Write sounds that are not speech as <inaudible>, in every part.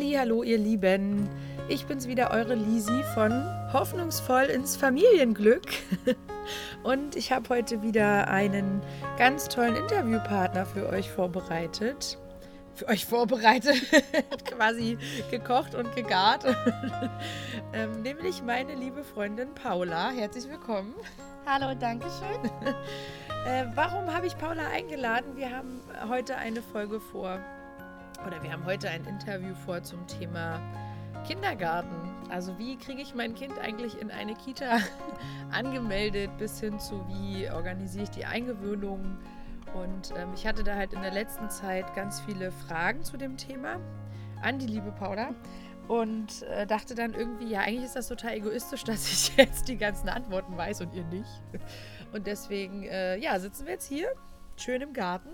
Hallo ihr Lieben. Ich bin's wieder, eure Lisi von Hoffnungsvoll ins Familienglück. <laughs> Und ich habe heute wieder einen ganz tollen Interviewpartner für euch vorbereitet. Für euch vorbereitet, <laughs> quasi gekocht und gegart. <laughs> ähm, nämlich meine liebe Freundin Paula. Herzlich willkommen. Hallo, danke schön. äh, warum habe ich Paula eingeladen? Wir haben heute eine Folge vor oder wir haben heute ein Interview vor zum Thema Kindergarten. Also wie kriege ich mein Kind eigentlich in eine Kita <laughs> angemeldet, bis hin zu wie organisiere ich die Eingewöhnung. Und ähm, ich hatte da halt in der letzten Zeit ganz viele Fragen zu dem Thema an die liebe Paula und äh, dachte dann irgendwie, ja, eigentlich ist das total egoistisch, <laughs> dass ich jetzt die ganzen Antworten weiß und ihr nicht. Und deswegen, äh, ja, sitzen wir jetzt hier, schön im Garten.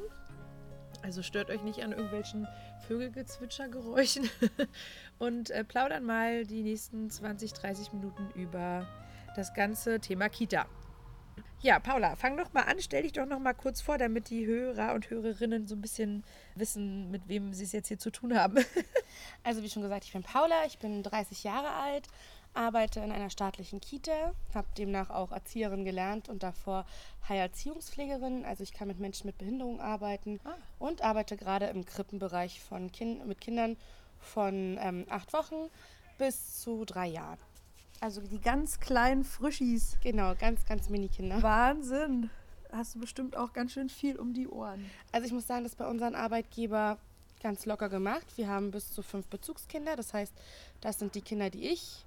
Also stört euch nicht an irgendwelchen Vögelgezwitschergeräuschen <laughs> und äh, plaudern mal die nächsten 20, 30 Minuten über das ganze Thema Kita. Ja, Paula, fang doch mal an, stell dich doch noch mal kurz vor, damit die Hörer und Hörerinnen so ein bisschen wissen, mit wem sie es jetzt hier zu tun haben. <laughs> also wie schon gesagt, ich bin Paula, ich bin 30 Jahre alt, arbeite in einer staatlichen Kita, habe demnach auch Erzieherin gelernt und davor Heilerziehungspflegerin. Also ich kann mit Menschen mit Behinderung arbeiten ah. und arbeite gerade im Krippenbereich von kind mit Kindern von ähm, acht Wochen bis zu drei Jahren. Also die ganz kleinen Frischis. Genau, ganz, ganz Mini-Kinder. Wahnsinn. Hast du bestimmt auch ganz schön viel um die Ohren. Also ich muss sagen, das ist bei unseren Arbeitgeber ganz locker gemacht. Wir haben bis zu fünf Bezugskinder. Das heißt, das sind die Kinder, die ich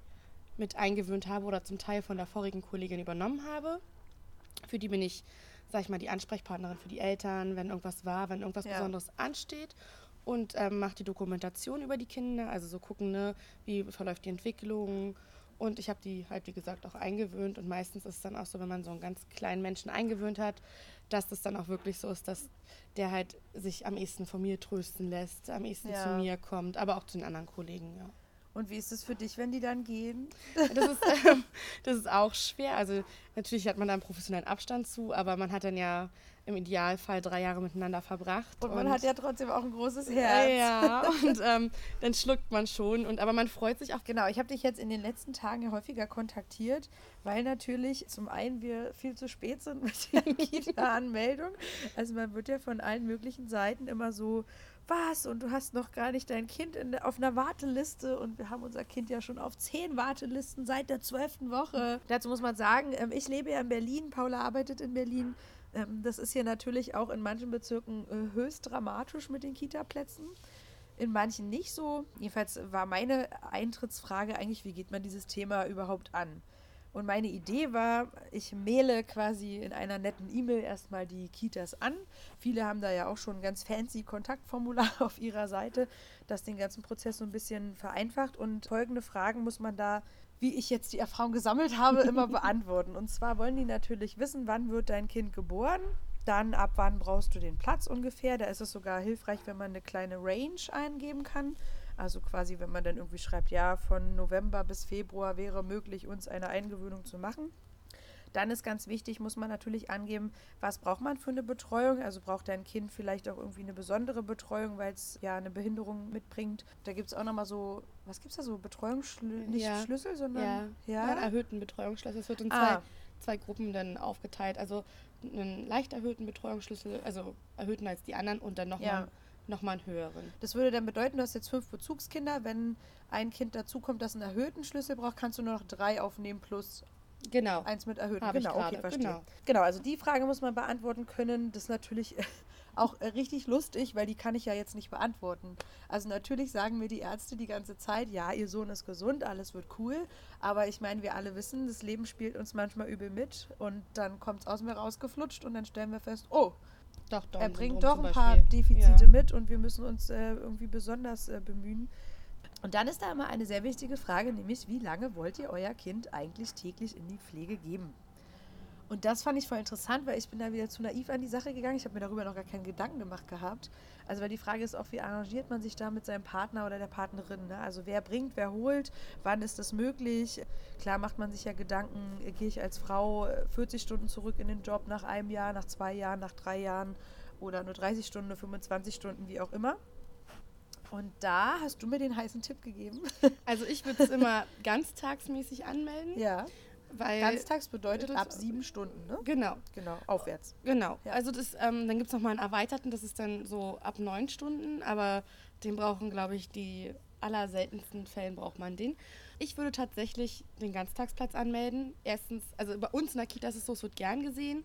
mit eingewöhnt habe oder zum Teil von der vorigen Kollegin übernommen habe. Für die bin ich, sag ich mal, die Ansprechpartnerin für die Eltern, wenn irgendwas war, wenn irgendwas ja. Besonderes ansteht. Und ähm, mache die Dokumentation über die Kinder, also so gucken, ne, wie verläuft die Entwicklung. Und ich habe die halt, wie gesagt, auch eingewöhnt. Und meistens ist es dann auch so, wenn man so einen ganz kleinen Menschen eingewöhnt hat, dass das dann auch wirklich so ist, dass der halt sich am ehesten von mir trösten lässt, am ehesten ja. zu mir kommt, aber auch zu den anderen Kollegen, ja. Und wie ist es für dich, wenn die dann gehen? Das ist, ähm, <laughs> das ist auch schwer. Also natürlich hat man da einen professionellen Abstand zu, aber man hat dann ja im Idealfall drei Jahre miteinander verbracht. Und man und, hat ja trotzdem auch ein großes Herz. Ja, <laughs> und ähm, dann schluckt man schon. Und, aber man freut sich auch. Genau, ich habe dich jetzt in den letzten Tagen ja häufiger kontaktiert, weil natürlich zum einen wir viel zu spät sind mit der <laughs> Kita-Anmeldung. Also man wird ja von allen möglichen Seiten immer so was und du hast noch gar nicht dein Kind in, auf einer Warteliste und wir haben unser Kind ja schon auf zehn Wartelisten seit der zwölften Woche. Dazu muss man sagen, ähm, ich lebe ja in Berlin, Paula arbeitet in Berlin. Ähm, das ist hier natürlich auch in manchen Bezirken äh, höchst dramatisch mit den Kita-Plätzen. In manchen nicht so. Jedenfalls war meine Eintrittsfrage eigentlich, wie geht man dieses Thema überhaupt an? Und meine Idee war, ich maile quasi in einer netten E-Mail erstmal die Kitas an. Viele haben da ja auch schon ein ganz fancy Kontaktformular <laughs> auf ihrer Seite, das den ganzen Prozess so ein bisschen vereinfacht. Und folgende Fragen muss man da, wie ich jetzt die Erfahrung gesammelt habe, immer <laughs> beantworten. Und zwar wollen die natürlich wissen, wann wird dein Kind geboren? Dann ab wann brauchst du den Platz ungefähr? Da ist es sogar hilfreich, wenn man eine kleine Range eingeben kann. Also quasi, wenn man dann irgendwie schreibt, ja, von November bis Februar wäre möglich, uns eine Eingewöhnung zu machen. Dann ist ganz wichtig, muss man natürlich angeben, was braucht man für eine Betreuung. Also braucht dein Kind vielleicht auch irgendwie eine besondere Betreuung, weil es ja eine Behinderung mitbringt. Da gibt es auch nochmal so, was gibt es da so? Betreuungsschlüssel, nicht ja. Schlüssel, sondern ja. Ja? einen erhöhten Betreuungsschlüssel. Es wird in ah. zwei, zwei Gruppen dann aufgeteilt. Also einen leicht erhöhten Betreuungsschlüssel, also erhöhten als die anderen und dann nochmal ja nochmal einen höheren. Das würde dann bedeuten, du hast jetzt fünf Bezugskinder. Wenn ein Kind dazukommt, das einen erhöhten Schlüssel braucht, kannst du nur noch drei aufnehmen plus genau. eins mit erhöhten. Genau, okay, verstehe. Genau. genau, also die Frage muss man beantworten können. Das ist natürlich <laughs> auch richtig lustig, weil die kann ich ja jetzt nicht beantworten. Also natürlich sagen mir die Ärzte die ganze Zeit, ja, ihr Sohn ist gesund, alles wird cool. Aber ich meine, wir alle wissen, das Leben spielt uns manchmal übel mit und dann kommt es aus mir rausgeflutscht und dann stellen wir fest, oh, doch, er bringt doch ein paar Defizite ja. mit und wir müssen uns äh, irgendwie besonders äh, bemühen. Und dann ist da immer eine sehr wichtige Frage, nämlich wie lange wollt ihr euer Kind eigentlich täglich in die Pflege geben? Und das fand ich voll interessant, weil ich bin da wieder zu naiv an die Sache gegangen. Ich habe mir darüber noch gar keinen Gedanken gemacht gehabt. Also weil die Frage ist auch, wie arrangiert man sich da mit seinem Partner oder der Partnerin? Ne? Also wer bringt, wer holt, wann ist das möglich? Klar macht man sich ja Gedanken, gehe ich als Frau 40 Stunden zurück in den Job nach einem Jahr, nach zwei Jahren, nach drei Jahren oder nur 30 Stunden, nur 25 Stunden, wie auch immer. Und da hast du mir den heißen Tipp gegeben. Also ich würde es immer <laughs> ganztagsmäßig anmelden. ja. Weil Ganztags bedeutet das- ab sieben Stunden, ne? Genau, Genau, aufwärts. genau. Ja. Also das, ähm, dann gibt es nochmal einen erweiterten, das ist dann so ab neun Stunden, aber den brauchen, glaube ich, die allerseltensten Fällen braucht man den. Ich würde tatsächlich den Ganztagsplatz anmelden. Erstens, also bei uns in der Kita ist es so, es wird gern gesehen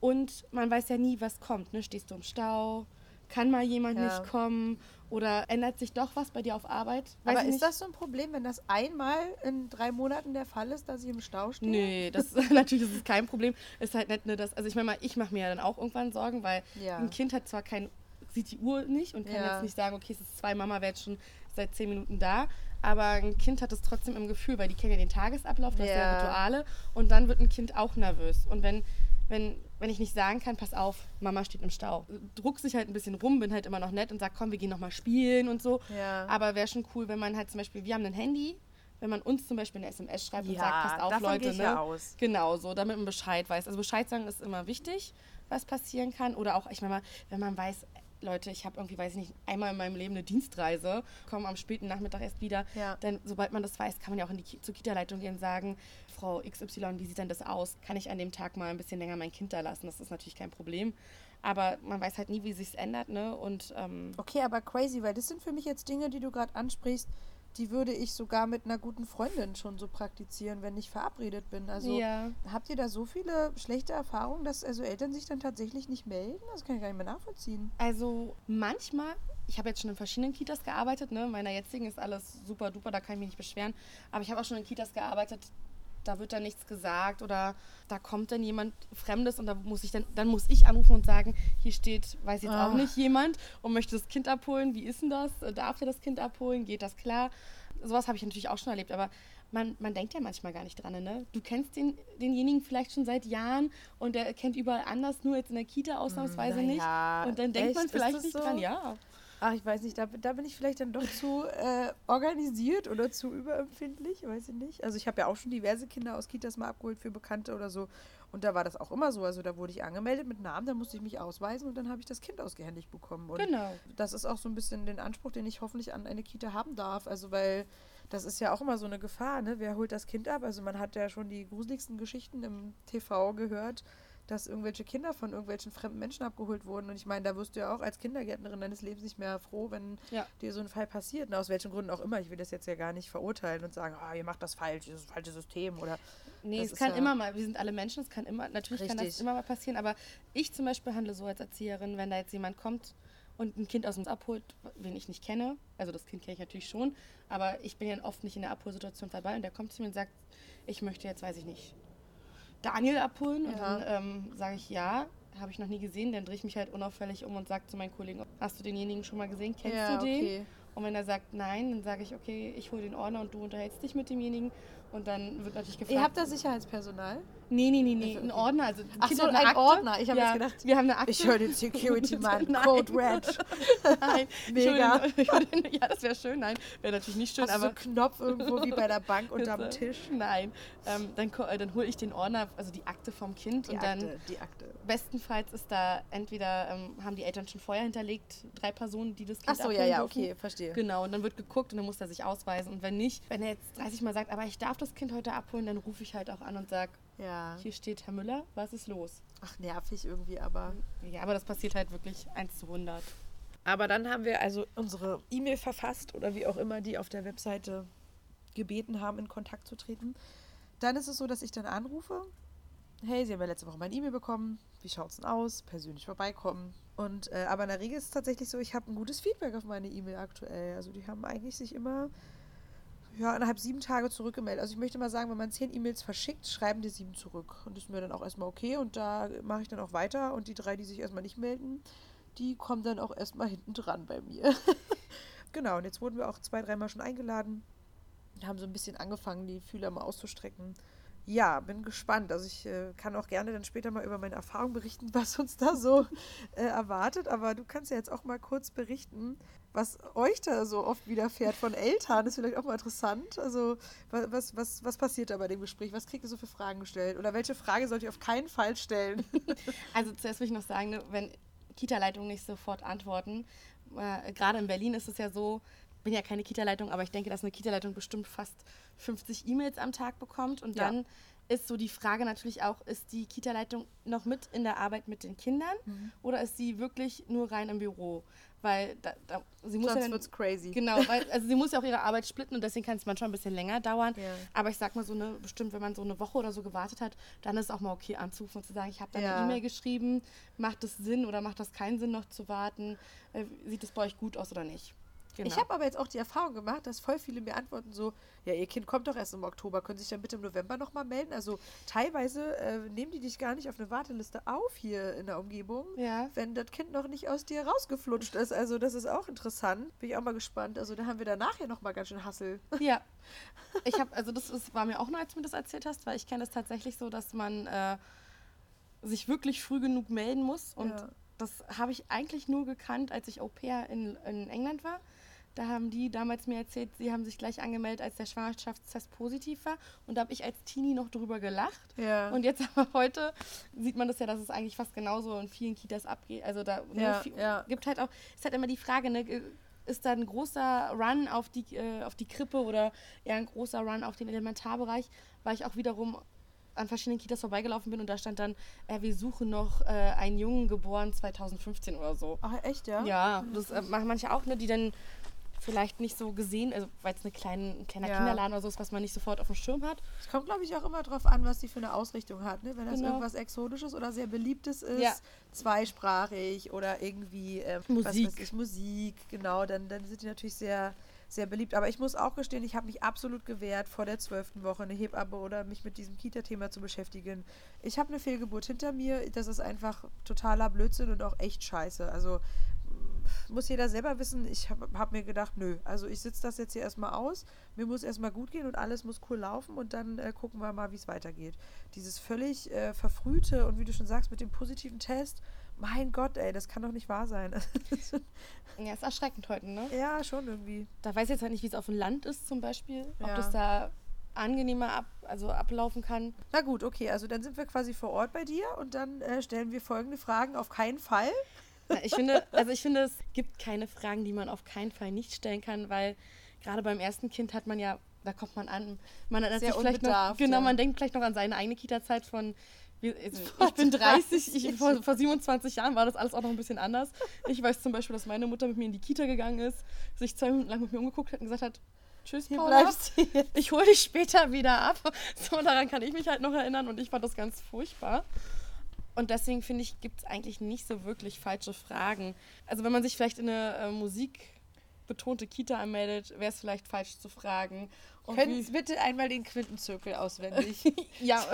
und man weiß ja nie, was kommt. Ne? Stehst du im Stau? Kann mal jemand Ja. nicht kommen? Oder ändert sich doch was bei dir auf Arbeit? Weiß Aber ist nicht. das so ein Problem, wenn das einmal in drei Monaten der Fall ist, dass ich im Stau stehe? Nee, das <laughs> ist natürlich ist es kein Problem. Ist halt nicht nur das. Also ich meine mal, ich mache mir ja dann auch irgendwann Sorgen, weil Ja. ein Kind hat zwar kein, sieht die Uhr nicht und kann Ja. jetzt nicht sagen, okay, es ist zwei, Mama wäre jetzt schon seit zehn Minuten da. Aber ein Kind hat es trotzdem im Gefühl, weil die kennen ja den Tagesablauf, das ja. Ja. Rituale. Und dann wird ein Kind auch nervös. Und wenn, wenn, wenn ich nicht sagen kann, pass auf, Mama steht im Stau, druck sich halt ein bisschen rum, bin halt immer noch nett und sag, komm, wir gehen nochmal spielen und so. Ja. Aber wäre schon cool, wenn man halt zum Beispiel, wir haben ein Handy, wenn man uns zum Beispiel eine SMS schreibt und Ja, sagt, passt auf, davon Leute, gehe ich ne? ja aus. Genau, so, damit man Bescheid weiß. Also Bescheid sagen ist immer wichtig, was passieren kann. Oder auch, ich meine mal, wenn man weiß, Leute, ich habe irgendwie, weiß ich nicht, einmal in meinem Leben eine Dienstreise, komme am späten Nachmittag erst wieder. Ja. Dann, sobald man das weiß, kann man ja auch in die, Ki- zur Kita-Leitung gehen und sagen, Frau XY, wie sieht denn das aus? Kann ich an dem Tag mal ein bisschen länger mein Kind da lassen? Das ist natürlich kein Problem. Aber man weiß halt nie, wie sich ändert, ne? Und ähm, Okay, aber crazy, weil das sind für mich jetzt Dinge, die du gerade ansprichst, die würde ich sogar mit einer guten Freundin schon so praktizieren, wenn ich verabredet bin. Also ja. habt ihr da so viele schlechte Erfahrungen, dass also Eltern sich dann tatsächlich nicht melden? Das kann ich gar nicht mehr nachvollziehen. Also manchmal, ich habe jetzt schon in verschiedenen Kitas gearbeitet, ne? Meiner jetzigen ist alles super duper, da kann ich mich nicht beschweren. Aber ich habe auch schon in Kitas gearbeitet, da wird dann nichts gesagt oder da kommt dann jemand Fremdes und da muss ich dann, dann muss ich anrufen und sagen, hier steht, weiß jetzt auch Ah. nicht jemand und möchte das Kind abholen. Wie ist denn das? Darf er das Kind abholen? Geht das klar? Sowas habe ich natürlich auch schon erlebt, aber man, man denkt ja manchmal gar nicht dran, ne? Du kennst den, denjenigen vielleicht schon seit Jahren und der kennt überall anders, nur jetzt in der Kita ausnahmsweise nicht. naja, Und dann denkt man echt? Ist vielleicht nicht so? dran, ja. Ach, ich weiß nicht, da, da bin ich vielleicht dann doch zu äh, organisiert oder zu überempfindlich, weiß ich nicht. Also ich habe ja auch schon diverse Kinder aus Kitas mal abgeholt für Bekannte oder so. Und da war das auch immer so. Also da wurde ich angemeldet mit Namen, dann musste ich mich ausweisen und dann habe ich das Kind ausgehändigt bekommen. Und Genau. das ist auch so ein bisschen den Anspruch, den ich hoffentlich an eine Kita haben darf. Also weil das ist ja auch immer so eine Gefahr, ne? Wer holt das Kind ab? Also man hat ja schon die gruseligsten Geschichten im TV gehört, dass irgendwelche Kinder von irgendwelchen fremden Menschen abgeholt wurden. Und ich meine, da wirst du ja auch als Kindergärtnerin deines Lebens nicht mehr froh, wenn Ja. dir so ein Fall passiert. Und aus welchen Gründen auch immer. Ich will das jetzt ja gar nicht verurteilen und sagen, ah, ihr macht das falsch, das ist das falsche System oder Nee, es kann ja- immer mal, wir sind alle Menschen, es kann immer, natürlich kann das Richtig. immer mal passieren, aber ich zum Beispiel handle so als Erzieherin, wenn da jetzt jemand kommt und ein Kind aus uns abholt, wen ich nicht kenne, also das Kind kenne ich natürlich schon, aber ich bin ja oft nicht in der Abholsituation dabei und der kommt zu mir und sagt, ich möchte jetzt, weiß ich nicht, Daniel abholen und Ja. dann ähm, sage ich ja, habe ich noch nie gesehen, dann drehe ich mich halt unauffällig um und sage zu meinen Kollegen, hast du denjenigen schon mal gesehen, kennst Ja, du den? okay. Und wenn er sagt nein, dann sage ich, okay, ich hole den Ordner und du unterhältst dich mit demjenigen. Und dann wird natürlich gefragt. Ihr habt da Sicherheitspersonal? Nee, nee, nee, nee, Also, ein okay. Ordner. Also Ach so, ein Akte. Ordner. Ich habe ja, jetzt gedacht, wir haben eine Akte. Ich höre den Security-Mann. <laughs> Code Red. <laughs> Nein, <laughs> Mega. Ich ich ja, das wäre schön. Nein, wäre natürlich nicht schön, Hast du so aber. einen Knopf irgendwo wie bei der Bank unterm Bitte. Tisch? Nein, ähm, dann, äh, dann hole ich den Ordner, also die Akte vom Kind Die und dann Akte, die Akte. bestenfalls ist da entweder ähm, haben die Eltern schon vorher hinterlegt drei Personen, die das Kind Ach so, ja, ja, dürfen. okay, verstehe. Genau, und dann wird geguckt und dann muss er sich ausweisen. Und wenn nicht, wenn er jetzt 30 Mal sagt, aber ich darf das Kind heute abholen, dann rufe ich halt auch an und sage, Ja. hier steht Herr Müller, was ist los? Ach, nervig irgendwie, aber. Ja, aber das passiert halt wirklich 1 zu 100. Aber dann haben wir also unsere E-Mail verfasst oder wie auch immer die auf der Webseite gebeten haben, in Kontakt zu treten. Dann ist es so, dass ich dann anrufe. Hey, Sie haben ja letzte Woche mein E-Mail bekommen. Wie schaut's denn aus? Persönlich vorbeikommen. Und äh, aber in der Regel ist es tatsächlich so, ich habe ein gutes Feedback auf meine E-Mail aktuell. Also die haben eigentlich sich immer ja, innerhalb sieben Tage zurückgemeldet. Also ich möchte mal sagen, wenn man zehn E-Mails verschickt, schreiben die sieben zurück. Und das ist mir dann auch erstmal okay und da mache ich dann auch weiter. Und die drei, die sich erstmal nicht melden, die kommen dann auch erstmal hinten dran bei mir. <laughs> genau, und jetzt wurden wir auch zwei, dreimal schon eingeladen. Haben so ein bisschen angefangen, die Fühler mal auszustrecken. Ja, bin gespannt. Also ich äh, kann auch gerne dann später mal über meine Erfahrung berichten, <laughs> was uns da so äh, erwartet. Aber du kannst ja jetzt auch mal kurz berichten, was euch da so oft widerfährt von Eltern. Ist vielleicht auch mal interessant. Also wa- was, was, was passiert da bei dem Gespräch? Was kriegt ihr so für Fragen gestellt? Oder welche Frage sollt ihr auf keinen Fall stellen? <laughs> Also zuerst will ich noch sagen, ne, wenn Kita-Leitungen nicht sofort antworten, äh, gerade in Berlin ist es ja so, bin ja keine Kita-Leitung, aber ich denke, dass eine Kita-Leitung bestimmt fast 50 E-Mails am Tag bekommt und Ja. dann ist so die Frage natürlich auch, ist die Kita-Leitung noch mit in der Arbeit mit den Kindern Mhm. oder ist sie wirklich nur rein im Büro? Weil da, da, sie muss ja Sonst dann, wird's crazy. Genau, weil also sie muss ja auch ihre Arbeit splitten und deswegen kann es manchmal ein bisschen länger dauern. Ja. Aber ich sag mal so eine, bestimmt, wenn man so eine Woche oder so gewartet hat, dann ist es auch mal okay anzurufen und zu sagen, ich habe da Ja. eine E-Mail geschrieben, macht es Sinn oder macht das keinen Sinn noch zu warten? Äh, sieht es bei euch gut aus oder nicht? Genau. Ich habe aber jetzt auch die Erfahrung gemacht, dass voll viele mir antworten so, ja, ihr Kind kommt doch erst im Oktober, können Sie sich dann bitte im November nochmal melden? Also teilweise äh, nehmen die dich gar nicht auf eine Warteliste auf hier in der Umgebung, Ja. wenn das Kind noch nicht aus dir rausgeflutscht ist. Also das ist auch interessant. Bin ich auch mal gespannt. Also da haben wir danach ja nochmal ganz schön Hassel. <laughs> Ja. Ich habe, also das ist, war mir auch neu, als du mir das erzählt hast, weil ich kenne es tatsächlich so, dass man äh, sich wirklich früh genug melden muss. Und Ja. das habe ich eigentlich nur gekannt, als ich Au pair in, in England war. Da haben die damals mir erzählt, sie haben sich gleich angemeldet, als der Schwangerschaftstest positiv war. Und da habe ich als Teenie noch drüber gelacht. Ja. Und jetzt aber heute sieht man das ja, dass es eigentlich fast genauso in vielen Kitas abgeht. Also da nur Ja, viel, ja. gibt halt auch, ist halt immer die Frage, ne, ist da ein großer Run auf die, äh, auf die Krippe oder eher ein großer Run auf den Elementarbereich, weil ich auch wiederum an verschiedenen Kitas vorbeigelaufen bin und da stand dann, äh, wir suchen noch äh, einen Jungen geboren 2015 oder so. Ach, echt, ja? Ja, das äh, machen manche auch, ne, die dann vielleicht nicht so gesehen, also weil es eine kleine, ein kleiner Ja. Kinderladen oder so ist, was man nicht sofort auf dem Schirm hat. Es kommt, glaube ich, auch immer drauf an, was die für eine Ausrichtung hat. Ne? Wenn das Genau. irgendwas Exotisches oder sehr Beliebtes ist, Ja. zweisprachig oder irgendwie ähm, Musik. ich, Musik, genau, dann, dann sind die natürlich sehr, sehr beliebt. Aber ich muss auch gestehen, ich habe mich absolut gewehrt, vor der zwölften Woche eine Hebamme oder mich mit diesem Kita-Thema zu beschäftigen. Ich habe eine Fehlgeburt hinter mir. Das ist einfach totaler Blödsinn und auch echt scheiße. Also muss jeder selber wissen. Ich habe hab mir gedacht, nö, also ich sitze das jetzt hier erstmal aus. Mir muss erstmal gut gehen und alles muss cool laufen und dann äh, gucken wir mal, wie es weitergeht. Dieses völlig äh, verfrühte und wie du schon sagst, mit dem positiven Test, mein Gott, ey, das kann doch nicht wahr sein. <laughs> Ja, ist erschreckend heute, ne? ja, schon irgendwie. Da weiß ich jetzt halt nicht, wie es auf dem Land ist zum Beispiel. Ob Ja. das da angenehmer ab, also ablaufen kann. Na gut, okay, also dann sind wir quasi vor Ort bei dir und dann äh, stellen wir folgende Fragen. Auf keinen Fall. Ich finde, also ich finde, es gibt keine Fragen, die man auf keinen Fall nicht stellen kann, weil gerade beim ersten Kind hat man ja, da kommt man an, man Sehr sich vielleicht noch, genau, ja. man denkt vielleicht noch an seine eigene Kita-Zeit von Vor ich bin 30, 30. ich, vor, vor 27 Jahren war das alles auch noch ein bisschen anders. Ich weiß zum Beispiel, dass meine Mutter mit mir in die Kita gegangen ist, sich zwei Minuten lang mit mir umgeguckt hat und gesagt hat, tschüss, Hier Paula, bleibst ich hole dich später wieder ab. So, daran kann ich mich halt noch erinnern und ich fand das ganz furchtbar. Und deswegen finde ich, gibt es eigentlich nicht so wirklich falsche Fragen. Also wenn man sich vielleicht in eine äh, musikbetonte Kita anmeldet, wäre es vielleicht falsch zu fragen. Können Sie bitte einmal den Quintenzirkel auswendig? <laughs> ja,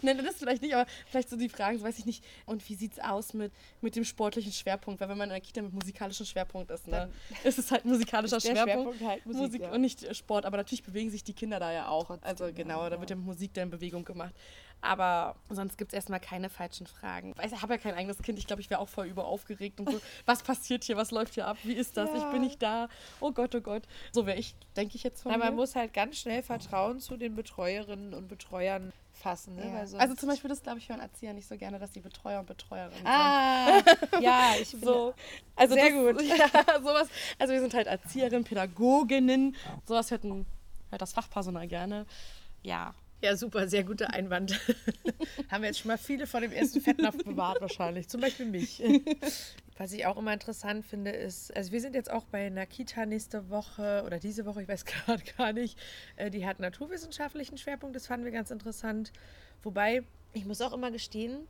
nein, das vielleicht nicht, aber vielleicht so die Fragen, so weiß ich nicht. Und wie sieht's aus mit, mit dem sportlichen Schwerpunkt? Weil wenn man in einer Kita mit musikalischem Schwerpunkt ist, ne, ist es halt ein musikalischer Schwerpunkt. Schwerpunkt halt Musik, ja. und nicht Sport, aber natürlich bewegen sich die Kinder da ja auch. Trotzdem, also ja, genau, da ja. wird ja mit Musik dann Bewegung gemacht. Aber sonst gibt es erstmal keine falschen Fragen. Ich, ich habe ja kein eigenes Kind. Ich glaube, ich wäre auch voll überaufgeregt und so. Was passiert hier? Was läuft hier ab? Wie ist das? Ich Ja. bin nicht da. Oh Gott, oh Gott. So wäre ich, denke ich jetzt von Na, man mir. muss halt ganz schnell Vertrauen zu den Betreuerinnen und Betreuern fassen. Ne? Ja. Also zum Beispiel, das glaube ich, hören Erzieher nicht so gerne, dass die Betreuer und Betreuerinnen Ah, ja, <laughs> ich bin So, also Sehr das, gut. <laughs> Ja, sowas. Also wir sind halt Erzieherinnen, Pädagoginnen. Sowas hört, ein, hört das Fachpersonal gerne. Ja. Ja, super, sehr guter Einwand. <laughs> Haben wir jetzt schon mal viele von dem ersten Fettnapf bewahrt wahrscheinlich. Zum Beispiel mich. <laughs> Was ich auch immer interessant finde, ist, also wir sind jetzt auch bei einer Kita nächste Woche oder diese Woche, ich weiß <laughs> gerade gar nicht. Äh, Die hat naturwissenschaftlichen Schwerpunkt, das fanden wir ganz interessant. Wobei, ich muss auch immer gestehen,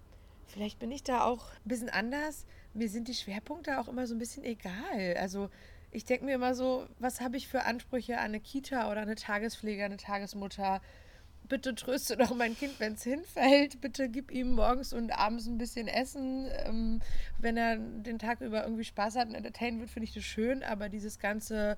vielleicht bin ich da auch ein bisschen anders. Mir sind die Schwerpunkte auch immer so ein bisschen egal. Also ich denke mir immer so, was habe ich für Ansprüche an eine Kita oder eine Tagespflege, eine Tagesmutter? Bitte tröste doch mein Kind, wenn es hinfällt. Bitte gib ihm morgens und abends ein bisschen Essen. Ähm, wenn er den Tag über irgendwie Spaß hat und entertainen wird, finde ich das schön. Aber dieses ganze,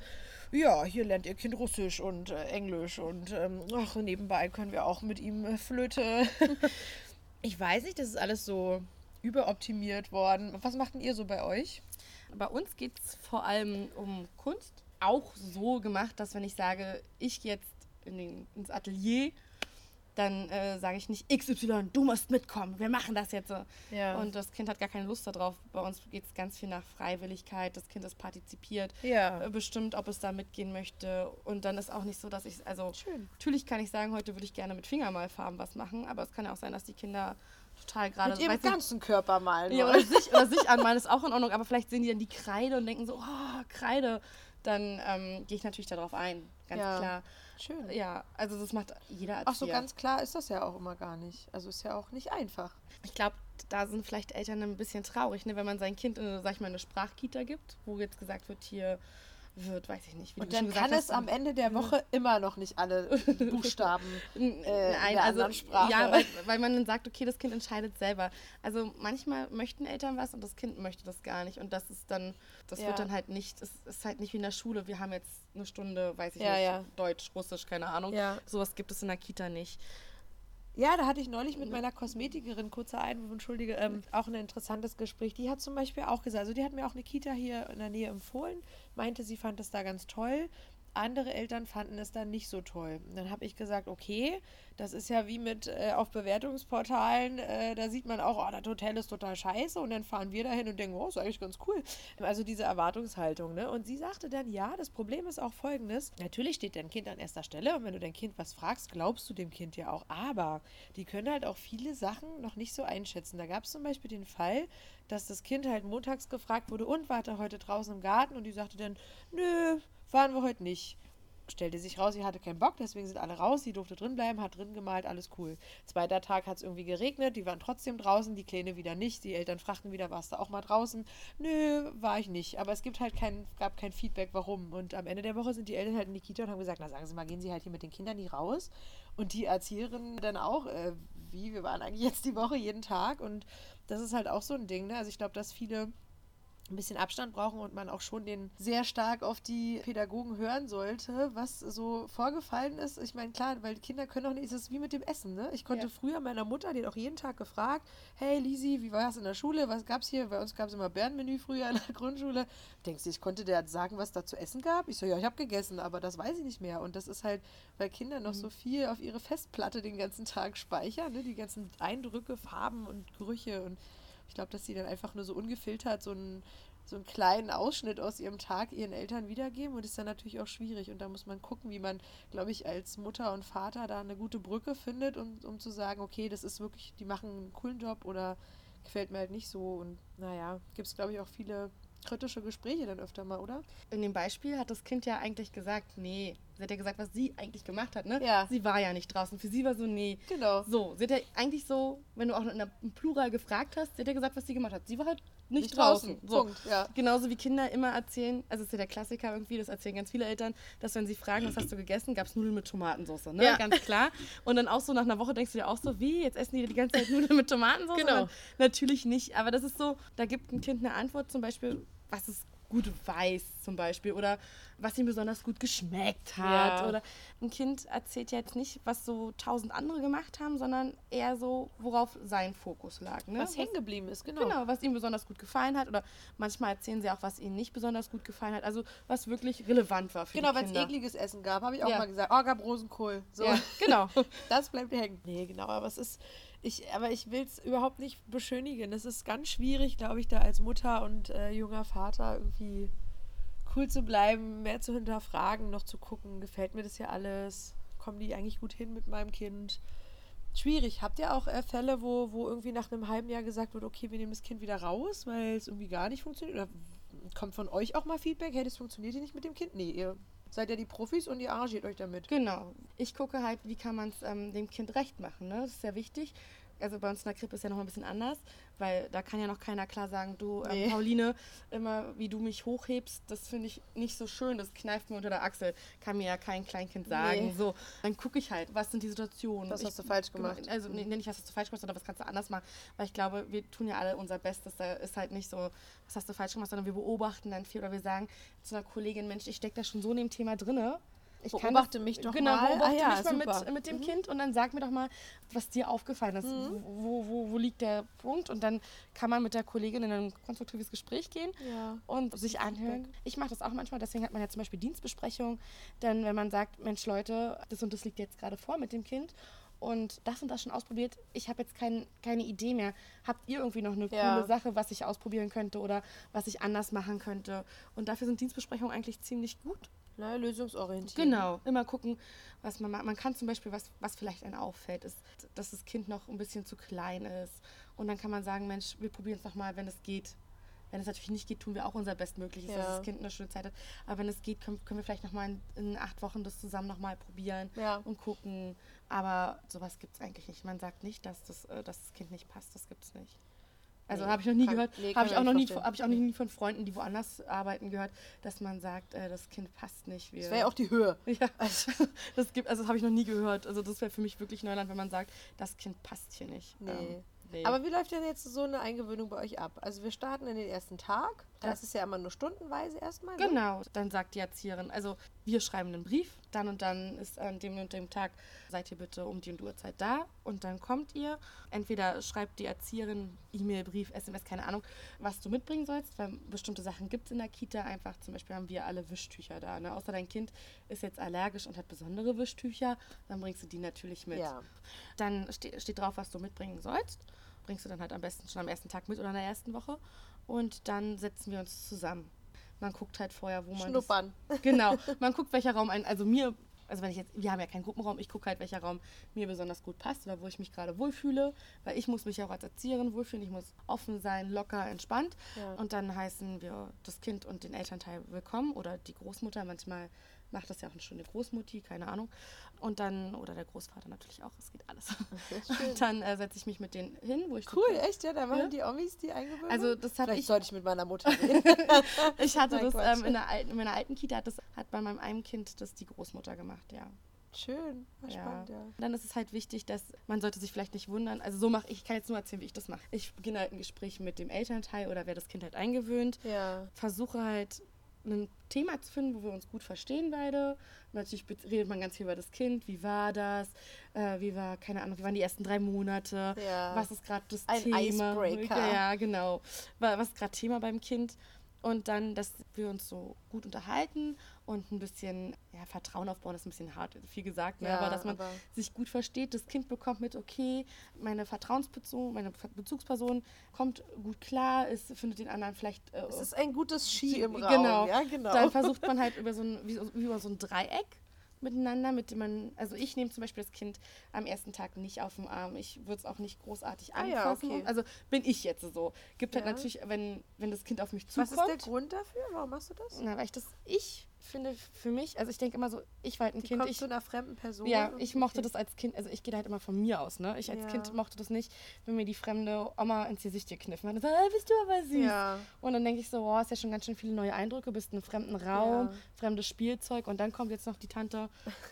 ja, hier lernt ihr Kind Russisch und äh, Englisch und ähm, ach, nebenbei können wir auch mit ihm äh, Flöte. <laughs> ich weiß nicht, das ist alles so überoptimiert worden. Was macht denn ihr so bei euch? Bei uns geht es vor allem um Kunst. Auch so gemacht, dass wenn ich sage, ich gehe jetzt in den, ins Atelier, dann äh, sage ich nicht XY, du musst mitkommen, wir machen das jetzt so. Ja. Und das Kind hat gar keine Lust darauf. Bei uns geht es ganz viel nach Freiwilligkeit, das Kind ist partizipiert, Ja. äh, bestimmt, ob es da mitgehen möchte. Und dann ist auch nicht so, dass ich, also Schön. natürlich kann ich sagen, heute würde ich gerne mit Fingermalfarben was machen, aber es kann ja auch sein, dass die Kinder total gerade Mit ihrem weiß nicht, ganzen Körper malen ja, oder, sich, oder sich <laughs> anmalen ist auch in Ordnung, aber vielleicht sehen die dann die Kreide und denken so, oh, Kreide. Dann ähm, gehe ich natürlich darauf ein, ganz Ja. klar. Schön. Ja, also das macht jeder Erzieher. Ach so, ganz klar ist das ja auch immer gar nicht. Also ist ja auch nicht einfach. Ich glaube, da sind vielleicht Eltern ein bisschen traurig, ne, wenn man sein Kind in, sag ich mal, eine Sprachkita gibt, wo jetzt gesagt wird, hier wird, weiß ich nicht, Und dann kann hast, es am Ende der Woche immer noch nicht alle <laughs> Buchstaben. Äh, in Nein, der also anderen Sprache. ja, weil, weil man dann sagt, okay, das Kind entscheidet selber. Also manchmal möchten Eltern was und das Kind möchte das gar nicht und das ist dann, das Ja. wird dann halt nicht, es ist halt nicht wie in der Schule. Wir haben jetzt eine Stunde, weiß ich Ja, nicht, ja. Deutsch, Russisch, keine Ahnung. Sowas gibt es in der Kita nicht. Ja, da hatte ich neulich mit meiner Kosmetikerin, kurzer Einwurf, entschuldige, ähm, auch ein interessantes Gespräch. Die hat zum Beispiel auch gesagt, also die hat mir auch eine Kita hier in der Nähe empfohlen, meinte, sie fand es da ganz toll. Andere Eltern fanden es dann nicht so toll. Dann habe ich gesagt, okay, das ist ja wie mit äh, auf Bewertungsportalen, äh, da sieht man auch, oh, das Hotel ist total scheiße und dann fahren wir dahin und denken, oh, ist eigentlich ganz cool. Also diese Erwartungshaltung, ne? Und sie sagte dann, ja, das Problem ist auch folgendes, natürlich steht dein Kind an erster Stelle und wenn du dein Kind was fragst, glaubst du dem Kind ja auch, aber die können halt auch viele Sachen noch nicht so einschätzen. Da gab es zum Beispiel den Fall, dass das Kind halt montags gefragt wurde, und warte heute draußen im Garten und die sagte dann, nö, fahren wir heute nicht. Stellte sich raus, sie hatte keinen Bock, deswegen sind alle raus. Sie durfte drin bleiben, hat drin gemalt, alles cool. Zweiter Tag hat es irgendwie geregnet, die waren trotzdem draußen, die Kleine wieder nicht. Die Eltern fragten wieder, warst du auch mal draußen? Nö, war ich nicht. Aber es gibt halt kein, gab kein Feedback, warum. Und am Ende der Woche sind die Eltern halt in die Kita und haben gesagt, na sagen Sie mal, gehen Sie halt hier mit den Kindern nie raus. Und die Erzieherin dann auch, äh, wie, wir waren eigentlich jetzt die Woche jeden Tag. Und das ist halt auch so ein Ding, ne? Also ich glaube, dass viele ein bisschen Abstand brauchen und man auch schon den sehr stark auf die Pädagogen hören sollte, was so vorgefallen ist. Ich meine, klar, weil Kinder können auch nicht, es ist wie mit dem Essen, ne? Ich konnte Ja. früher meiner Mutter, die hat auch jeden Tag gefragt, hey Lisi, wie war es in der Schule? Was gab's hier? Bei uns gab es immer Bärenmenü früher in der <laughs> Grundschule. Denkst du, ich konnte der sagen, was da zu essen gab? Ich so, ja, ich habe gegessen, aber das weiß ich nicht mehr. Und das ist halt, weil Kinder noch so viel auf ihre Festplatte den ganzen Tag speichern, ne? Die ganzen Eindrücke, Farben und Gerüche und ich glaube, dass sie dann einfach nur so ungefiltert so einen, so einen kleinen Ausschnitt aus ihrem Tag ihren Eltern wiedergeben und ist dann natürlich auch schwierig. Und da muss man gucken, wie man, glaube ich, als Mutter und Vater da eine gute Brücke findet, um, um zu sagen, okay, das ist wirklich, die machen einen coolen Job oder gefällt mir halt nicht so. Und naja, gibt es, glaube ich, auch viele kritische Gespräche dann öfter mal, oder? In dem Beispiel hat das Kind ja eigentlich gesagt, nee. Sie hat ja gesagt, was sie eigentlich gemacht hat, ne? Ja. Sie war ja nicht draußen. Für sie war so, nee. Genau. So, sie hat ja eigentlich so, wenn du auch in im Plural gefragt hast, sie hat ja gesagt, was sie gemacht hat. Sie war halt nicht, Nicht draußen. draußen. So. Punkt, ja. Genauso wie Kinder immer erzählen, also ist ja der Klassiker irgendwie, das erzählen ganz viele Eltern, dass wenn sie fragen, was hast du gegessen, gab es Nudeln mit Tomatensauce, ne? Ja. Ganz klar. Und dann auch so nach einer Woche denkst du dir auch so, wie, jetzt essen die die ganze Zeit Nudeln mit Tomatensauce? Genau. Natürlich nicht, aber das ist so, da gibt ein Kind eine Antwort zum Beispiel, was es gut weiß zum Beispiel oder was ihm besonders gut geschmeckt hat Ja. oder ein Kind erzählt ja jetzt nicht, was so tausend andere gemacht haben, sondern eher so, worauf sein Fokus lag. Ne? Was hängen geblieben ist, genau. Genau, was ihm besonders gut gefallen hat. Oder manchmal erzählen sie auch, was ihnen nicht besonders gut gefallen hat. Also was wirklich relevant war für Genau, wenn es ekliges Essen gab, habe ich auch Ja. mal gesagt, oh, gab Rosenkohl. So. Ja, genau. <laughs> Das bleibt hängen. Nee, genau, aber es ist, ich, aber ich will es überhaupt nicht beschönigen. Es ist ganz schwierig, glaube ich, da als Mutter und äh, junger Vater irgendwie cool zu bleiben, mehr zu hinterfragen, noch zu gucken, gefällt mir das hier alles? Kommen die eigentlich gut hin mit meinem Kind? Schwierig. Habt ihr auch äh, Fälle, wo, wo irgendwie nach einem halben Jahr gesagt wird, okay, wir nehmen das Kind wieder raus, weil es irgendwie gar nicht funktioniert? Oder kommt von euch auch mal Feedback, hey, das funktioniert hier nicht mit dem Kind? Nee, ihr seid ja die Profis und ihr arrangiert euch damit. Genau. Ich gucke halt, wie kann man es ähm, dem Kind recht machen. Ne? Das ist sehr wichtig. Also bei uns in der Krippe ist ja noch ein bisschen anders, weil da kann ja noch keiner klar sagen, du, ähm, Nee. Pauline, immer wie du mich hochhebst, das finde ich nicht so schön, das kneift mir unter der Achsel. Kann mir ja kein Kleinkind sagen. Nee. So, dann gucke ich halt, was sind die Situationen. Was Ich- hast du falsch gemacht? Also nee, nicht, was hast du falsch gemacht, sondern was kannst du anders machen. Weil ich glaube, wir tun ja alle unser Bestes. Da ist halt nicht so, was hast du falsch gemacht, sondern wir beobachten dann viel oder wir sagen zu einer Kollegin, Mensch, ich stecke da schon so in dem Thema drinne. Ich Beobachte mich doch genau, mal. Beobachte Ah ja, mich mal super. Mhm. mit, mit dem Kind und dann sag mir doch mal, was dir aufgefallen ist. Wo, wo, wo liegt der Punkt? Und dann kann man mit der Kollegin in ein konstruktives Gespräch gehen Ja. und sich anhören. Ich mache das auch manchmal, deswegen hat man ja zum Beispiel Dienstbesprechung. Denn wenn man sagt, Mensch Leute, das und das liegt jetzt gerade vor mit dem Kind und das und das schon ausprobiert. Ich habe jetzt kein, keine Idee mehr. Habt ihr irgendwie noch eine Ja. coole Sache, was ich ausprobieren könnte oder was ich anders machen könnte? Und dafür sind Dienstbesprechungen eigentlich ziemlich gut. Na, lösungsorientiert. Genau, immer gucken, was man macht. Man kann zum Beispiel, was, was vielleicht einem auffällt, ist, dass das Kind noch ein bisschen zu klein ist. Und dann kann man sagen, Mensch, wir probieren es nochmal, wenn es geht. Wenn es natürlich nicht geht, tun wir auch unser Bestmögliches, dass Ja. das Kind eine schöne Zeit hat. Aber wenn es geht, können, können wir vielleicht nochmal in, in acht Wochen das zusammen nochmal probieren Ja. und gucken. Aber sowas gibt es eigentlich nicht. Man sagt nicht, dass das, äh, dass das Kind nicht passt. Das gibt es nicht. Also Nee, habe ich noch nie kann- gehört, nee, habe ich auch noch nie, habe ich auch noch nie von Freunden, die woanders arbeiten, gehört, dass man sagt, äh, das Kind passt nicht. Wir Das wäre ja auch die Höhe. <laughs> ja, also das gibt, also das habe ich noch nie gehört. Also das wäre für mich wirklich Neuland, wenn man sagt, das Kind passt hier nicht. Nee. Ähm, nee. Aber wie läuft denn jetzt so eine Eingewöhnung bei euch ab? Also wir starten in den ersten Tag. Das ist ja immer nur stundenweise erstmal. Ne? genau, dann sagt die Erzieherin, also wir schreiben einen Brief, dann und dann ist an dem und dem Tag, seid ihr bitte um die und die Uhrzeit da und dann kommt ihr. Entweder schreibt die Erzieherin E-Mail, Brief, SMS, keine Ahnung, was du mitbringen sollst, weil bestimmte Sachen gibt es in der Kita. Einfach zum Beispiel haben wir alle Wischtücher da. Ne? Außer dein Kind ist jetzt allergisch und hat besondere Wischtücher, dann bringst du die natürlich mit. Ja. Dann ste steht drauf, was du mitbringen sollst. Bringst du dann halt am besten schon am ersten Tag mit oder in der ersten Woche. Und dann setzen wir uns zusammen. Man guckt halt vorher, wo man. Schnuppern. Das, genau. Man guckt, welcher Raum ein. Also mir, also wenn ich jetzt, wir haben ja keinen Gruppenraum, ich gucke halt, welcher Raum mir besonders gut passt oder wo ich mich gerade wohlfühle. Weil ich muss mich auch als Erzieherin wohlfühlen. Ich muss offen sein, locker, entspannt. Ja. Und dann heißen wir das Kind und den Elternteil willkommen oder die Großmutter. Manchmal macht das ja auch eine schöne Großmutti, keine Ahnung. Und dann, oder der Großvater natürlich auch, es geht alles. Und <laughs> dann äh, setze ich mich mit denen hin, wo ich Cool, echt? Ja, da machen Ja. die Omis die Eingewöhnung. Also das habe Vielleicht ich, sollte ich mit meiner Mutter <laughs> reden. <laughs> ich hatte Nein, das ähm, in, der alten, in meiner alten Kita, hat, das, hat bei meinem einen Kind das die Großmutter gemacht, ja. Schön, war Ja. spannend, ja. Dann ist es halt wichtig, dass man sollte sich vielleicht nicht wundern. Also so mache ich, ich kann jetzt nur erzählen, wie ich das mache. Ich beginne halt ein Gespräch mit dem Elternteil oder wer das Kind halt eingewöhnt. Ja, Versuche halt ein Thema zu finden, wo wir uns gut verstehen beide. Natürlich redet man ganz viel über das Kind. Wie war das? Äh, wie war, keine Ahnung, wie waren die ersten drei Monate? Ja. Was ist gerade das Ein Thema? Icebreaker. Ja, genau. Wa- Was ist gerade Thema beim Kind? Und dann, dass wir uns so gut unterhalten und ein bisschen ja, Vertrauen aufbauen, ist ein bisschen hart, viel gesagt, ne? Ja, aber dass man aber- sich gut versteht. Das Kind bekommt mit, okay, meine Vertrauensperson, meine Bezugsperson kommt gut klar, ist, findet den anderen vielleicht. Äh, es ist ein gutes Ski im Raum. genau. Ja, genau. Dann versucht man halt über so ein, wie, wie über so ein Dreieck miteinander, mit dem man, also ich nehme zum Beispiel das Kind am ersten Tag nicht auf den Arm. Ich würde es auch nicht großartig Ah ja, anfassen. okay. Also bin ich jetzt so. Gibt halt Ja. natürlich, wenn, wenn das Kind auf mich Was zukommt. ist der Grund dafür? Warum machst du das? Na, weil ich das, ich finde für mich, also ich denke immer so, ich war halt ein Die Kind, ich, zu einer fremden Person. ja, ich mochte okay. das als Kind, also ich gehe da halt immer von mir aus, ne? Ich als Ja. Kind mochte das nicht, wenn mir die fremde Oma ins Gesicht gekniffen hat und so, äh, bist du aber süß. Ja, Und dann denke ich so, oh, ist ja schon ganz schön viele neue Eindrücke, bist in einem fremden Raum, Ja. fremdes Spielzeug und dann kommt jetzt noch die Tante,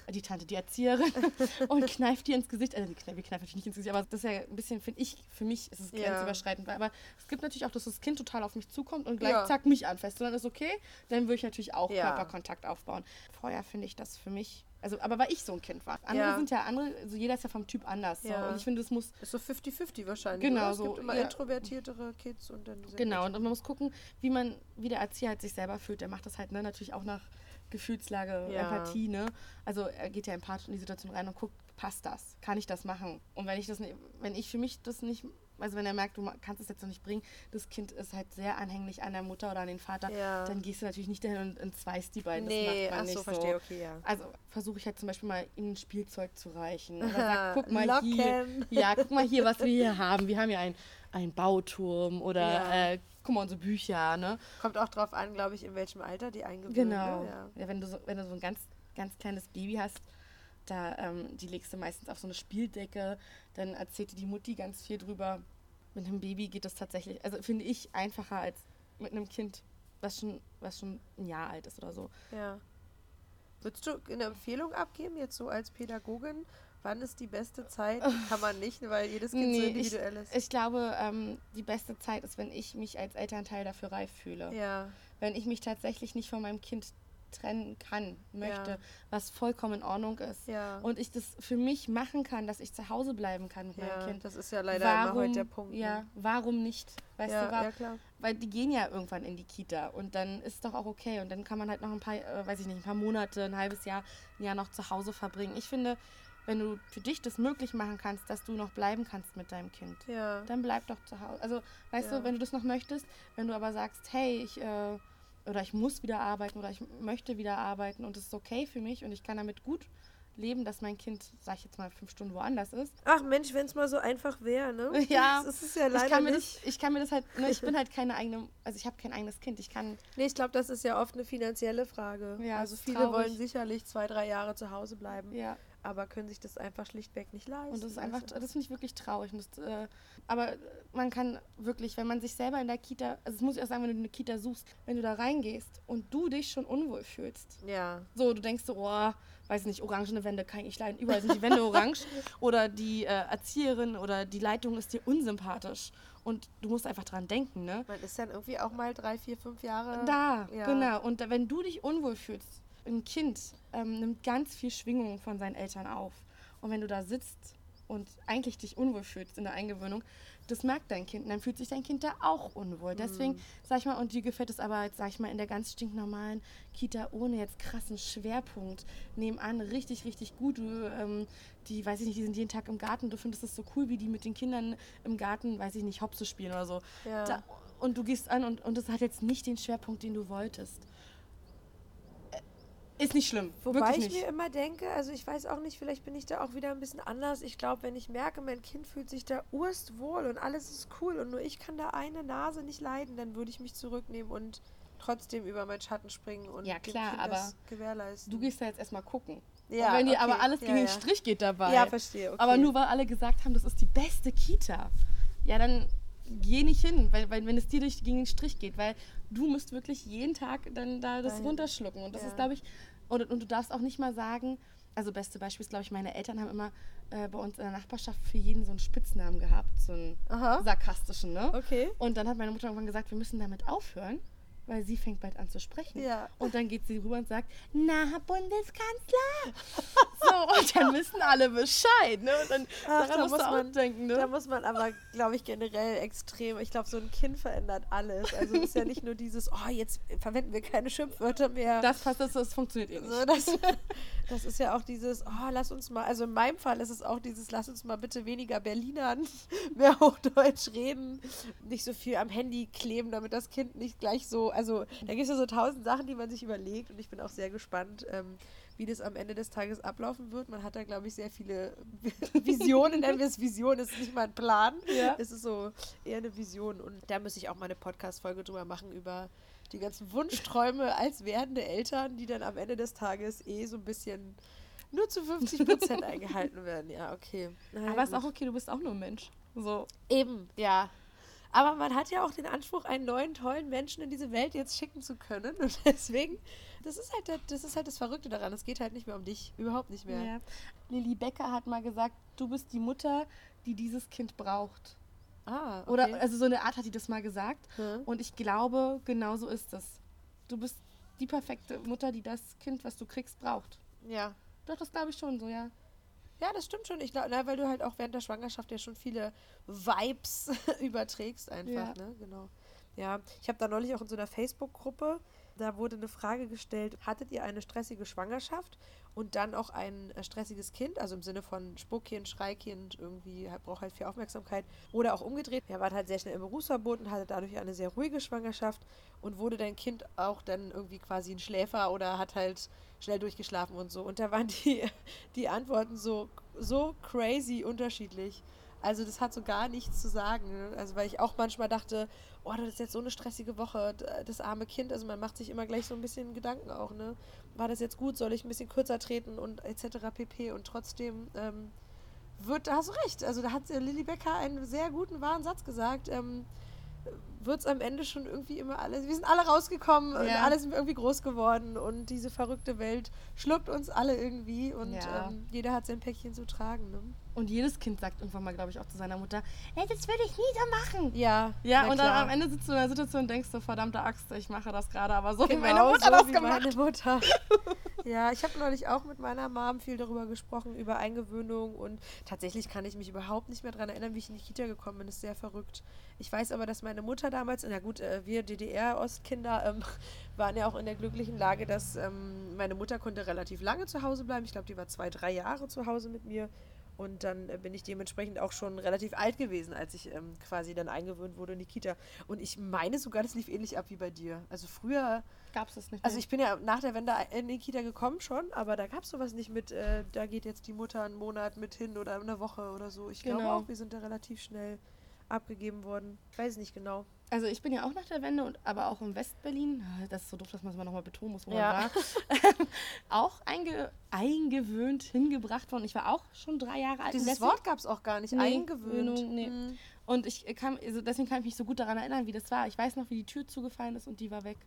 äh, die Tante, die Erzieherin <laughs> und kneift dir ins Gesicht. Also die kneift, wir kneifen natürlich nicht ins Gesicht, aber das ist ja ein bisschen, finde ich, für mich ist es grenzüberschreitend. Aber es gibt natürlich auch, dass das Kind total auf mich zukommt und gleich zack mich anfasst. Und dann ist okay, dann würde ich natürlich auch Ja. Körperkontakt aufbauen. Vorher finde ich das für mich, also aber weil ich so ein Kind war. Andere Ja. sind ja andere, also jeder ist ja vom Typ anders. Ja. So. Und ich finde, es muss ist so 50-50 wahrscheinlich. Genau, oder? Es so, gibt immer ja. introvertiertere Kids und dann Genau, und man muss gucken, wie man, wie der Erzieher halt sich selber fühlt. Der macht das halt ne, natürlich auch nach Gefühlslage. Empathie, ne? Also er geht ja empathisch in die Situation rein und guckt, passt das? Kann ich das machen? Und wenn ich das nicht, wenn ich für mich das nicht, also wenn er merkt, du kannst es jetzt noch nicht bringen, das Kind ist halt sehr anhänglich an der Mutter oder an den Vater, Ja. dann gehst du natürlich nicht dahin und entzweist die beiden. Nee, das macht man ach nicht so, verstehe, okay, ja. Also versuche ich halt zum Beispiel mal ihnen ein Spielzeug zu reichen. Oder sag, <laughs> guck mal Locken. hier. Ja, guck mal hier, was wir hier haben. Wir haben hier einen, einen Bauturm oder Ja. äh, guck mal unsere Bücher, ne? Kommt auch drauf an, glaube ich, in welchem Alter die eingewöhnt Genau. Ja. Ja, wenn, du so, wenn du so ein ganz, ganz kleines Baby hast, da, ähm, die legst du meistens auf so eine Spieldecke, dann erzählt die Mutti ganz viel drüber. Mit einem Baby geht das tatsächlich, also finde ich einfacher als mit einem Kind, was schon, was schon ein Jahr alt ist oder so. ja. Würdest du eine Empfehlung abgeben, jetzt so als Pädagogin? Wann ist die beste Zeit? <laughs> Kann man nicht, weil jedes Kind so Nee, individuell ist. Ich glaube, ähm, die beste Zeit ist, wenn ich mich als Elternteil dafür reif fühle. ja, Wenn ich mich tatsächlich nicht von meinem Kind trennen kann, möchte, Ja. was vollkommen in Ordnung ist. ja. Und ich das für mich machen kann, dass ich zu Hause bleiben kann mit ja, meinem Kind. das ist ja leider immer heute der Punkt. ne? Ja, warum nicht? Weißt du, wa- ja, klar. weil die gehen ja irgendwann in die Kita und dann ist doch auch okay und dann kann man halt noch ein paar, äh, weiß ich nicht, ein paar Monate, ein halbes Jahr, ein Jahr noch zu Hause verbringen. Ich finde, wenn du für dich das möglich machen kannst, dass du noch bleiben kannst mit deinem Kind, dann bleib doch zu Hause. Also, weißt du, wenn du das noch möchtest, wenn du aber sagst, hey, ich, äh, oder ich muss wieder arbeiten oder ich möchte wieder arbeiten und es ist okay für mich und ich kann damit gut leben, dass mein Kind, sag ich jetzt mal, fünf Stunden woanders ist. Ach Mensch, wenn es mal so einfach wäre, ne? <laughs> Ja, Das ist ja leider ich kann, mir nicht. das, ich kann mir das halt, ne, ich bin <laughs> halt keine eigene, also ich habe kein eigenes Kind. Ich kann, Nee, ich glaube, das ist ja oft eine finanzielle Frage. Ja, also viele traurig. wollen sicherlich zwei, drei Jahre zu Hause bleiben, ja, aber können sich das einfach schlichtweg nicht leisten. und das ist einfach, das finde ich wirklich traurig. Das, äh, aber man kann wirklich, wenn man sich selber in der Kita, also das muss ich auch sagen, wenn du eine Kita suchst, wenn du da reingehst und du dich schon unwohl fühlst, Ja. So, du denkst so, oh, weiß nicht, orangene Wände kann ich nicht leiden. Überall sind die Wände orange. <laughs> Oder die äh, Erzieherin oder die Leitung ist dir unsympathisch. Und du musst einfach dran denken, ne? Man ist dann irgendwie auch mal drei, vier, fünf Jahre. Da, ja. genau. Und wenn du dich unwohl fühlst, ein Kind ähm, nimmt ganz viel Schwingung von seinen Eltern auf. Und wenn du da sitzt und eigentlich dich unwohl fühlst in der Eingewöhnung, das merkt dein Kind. Und dann fühlt sich dein Kind da auch unwohl. Deswegen, sag ich mal, und dir gefällt es aber, jetzt, sag ich mal, in der ganz stinknormalen Kita ohne jetzt krassen Schwerpunkt nebenan richtig, richtig gut. Du, ähm, die, weiß ich nicht, die sind jeden Tag im Garten. Du findest es so cool, wie die mit den Kindern im Garten, weiß ich nicht, Hopse spielen oder so. Ja. Da, und du gehst an und, und das hat jetzt nicht den Schwerpunkt, den du wolltest. Ist nicht schlimm. Wobei ich mir immer denke, also ich weiß auch nicht, vielleicht bin ich da auch wieder ein bisschen anders. Ich glaube, wenn ich merke, mein Kind fühlt sich da urstwohl und alles ist cool und nur ich kann da eine Nase nicht leiden, dann würde ich mich zurücknehmen und trotzdem über meinen Schatten springen und Ja, klar, aber das gewährleisten. Du gehst da jetzt erstmal gucken. Ja, und wenn dir okay. aber alles Ja, gegen den ja. Strich geht dabei. Ja, verstehe. Okay. Aber nur weil alle gesagt haben, das ist die beste Kita. Ja, dann geh nicht hin, weil, weil wenn es dir durch, gegen den Strich geht, weil du musst wirklich jeden Tag dann da das Dahin. runterschlucken. Und das Ja. ist, glaube ich, und, und du darfst auch nicht mal sagen, also beste Beispiel ist, glaube ich, meine Eltern haben immer äh, bei uns in der Nachbarschaft für jeden so einen Spitznamen gehabt, so einen Aha. sarkastischen, ne? Okay. Und dann hat meine Mutter irgendwann gesagt, wir müssen damit aufhören, weil sie fängt bald an zu sprechen. Ja. Und dann geht sie rüber und sagt, na, Herr Bundeskanzler. <laughs> so, und dann wissen alle Bescheid, ne? Und dann Ach, daran da muss man- denken, Da ne? muss man aber, glaube ich, generell extrem. Ich glaube, so ein Kind verändert alles. Also es ist ja nicht nur dieses, oh, jetzt verwenden wir keine Schimpfwörter mehr. Das passt, das, das funktioniert eh nicht. So, das, <laughs> das ist ja auch dieses, oh, lass uns mal, also in meinem Fall ist es auch dieses, lass uns mal bitte weniger Berlinern, <laughs> mehr Hochdeutsch reden, nicht so viel am Handy kleben, damit das Kind nicht gleich so, also da gibt es ja so tausend Sachen, die man sich überlegt und ich bin auch sehr gespannt, ähm, wie das am Ende des Tages ablaufen wird. Man hat da, glaube ich, sehr viele <laughs> Visionen, nennen wir es Vision, es ist nicht mal ein Plan, Ja. es ist so eher eine Vision und da muss ich auch mal eine Podcast-Folge drüber machen, über die ganzen Wunschträume als werdende Eltern, die dann am Ende des Tages eh so ein bisschen nur zu 50 Prozent <laughs> eingehalten werden. Ja, okay. Na Aber ist gut. auch okay, du bist auch nur ein Mensch. So. Eben, ja. Aber man hat ja auch den Anspruch, einen neuen, tollen Menschen in diese Welt jetzt schicken zu können. Und <laughs> deswegen, das ist halt, das, ist halt das Verrückte daran. Es geht halt nicht mehr um dich. Überhaupt nicht mehr. Ja. Lilly Becker hat mal gesagt, du bist die Mutter, die dieses Kind braucht. Ah, okay. Oder, also so eine Art hat die das mal gesagt. Hm. Und ich glaube, genau so ist es. Du bist die perfekte Mutter, die das Kind, was du kriegst, braucht. Ja. Doch, das glaube ich schon so, ja. Ja, das stimmt schon. Ich glaube, weil du halt auch während der Schwangerschaft ja schon viele Vibes <laughs> überträgst einfach, Ja. ne? Genau. Ja, ich habe da neulich auch in so einer Facebook-Gruppe, da wurde eine Frage gestellt, hattet ihr eine stressige Schwangerschaft und dann auch ein äh, stressiges Kind, also im Sinne von Spuckkind, Schreikind, irgendwie halt, braucht halt viel Aufmerksamkeit oder auch umgedreht. Er war halt sehr schnell im Berufsverbot und hatte dadurch eine sehr ruhige Schwangerschaft und wurde dein Kind auch dann irgendwie quasi ein Schläfer oder hat halt schnell durchgeschlafen und so. Und da waren die, <laughs> die Antworten so, so crazy unterschiedlich. Also das hat so gar nichts zu sagen. Also weil ich auch manchmal dachte, oh, das ist jetzt so eine stressige Woche, das arme Kind. Also man macht sich immer gleich so ein bisschen Gedanken auch, ne? War das jetzt gut? Soll ich ein bisschen kürzer treten und etc. pp. Und trotzdem ähm, wird, da hast du recht. Also da hat äh, Lilly Becker einen sehr guten, wahren Satz gesagt. Ähm, wird es am Ende schon irgendwie immer alles. Wir sind alle rausgekommen und Ja. alle sind irgendwie groß geworden und diese verrückte Welt schluckt uns alle irgendwie und Ja. ähm, jeder hat sein Päckchen zu tragen. Ne? Und jedes Kind sagt irgendwann mal, glaube ich, auch zu seiner Mutter, ey, das würde ich nie so machen. Ja, Ja, und dann klar. am Ende sitzt du in der Situation und denkst so, verdammte Axt, ich mache das gerade, aber so wie Genau meine <laughs> Mutter so das wie gemacht. meine Mutter. <laughs> Ja, ich habe neulich auch mit meiner Mom viel darüber gesprochen, über Eingewöhnung und tatsächlich kann ich mich überhaupt nicht mehr daran erinnern, wie ich in die Kita gekommen bin. Das ist sehr verrückt. Ich weiß aber, dass meine Mutter damals, na gut, äh, wir DDR-Ostkinder ähm, <laughs> waren ja auch in der glücklichen Lage, dass ähm, meine Mutter konnte relativ lange zu Hause bleiben. Ich glaube, die war zwei, drei Jahre zu Hause mit mir. Und dann äh, bin ich dementsprechend auch schon relativ alt gewesen, als ich ähm, quasi dann eingewöhnt wurde in die Kita. Und ich meine sogar, das lief ähnlich ab wie bei dir. Also früher. Gab es das nicht? Also ich bin ja nach der Wende in die Kita gekommen schon, aber da gab es sowas nicht mit, äh, da geht jetzt die Mutter einen Monat mit hin oder eine Woche oder so. Ich glaube Genau. auch, wir sind da relativ schnell abgegeben worden. Ich weiß nicht genau. Also ich bin ja auch nach der Wende, und, aber auch in Westberlin, ah, das ist so doof, dass man es mal nochmal betonen muss, wo Ja. man war, <laughs> auch einge, eingewöhnt, hingebracht worden. Ich war auch schon drei Jahre alt. Dieses Wessi. Wort gab es auch gar nicht. Nee, Eingewöhnt. Nee. Hm. Und ich kann, also deswegen kann ich mich so gut daran erinnern, wie das war. Ich weiß noch, wie die Tür zugefallen ist und die war weg.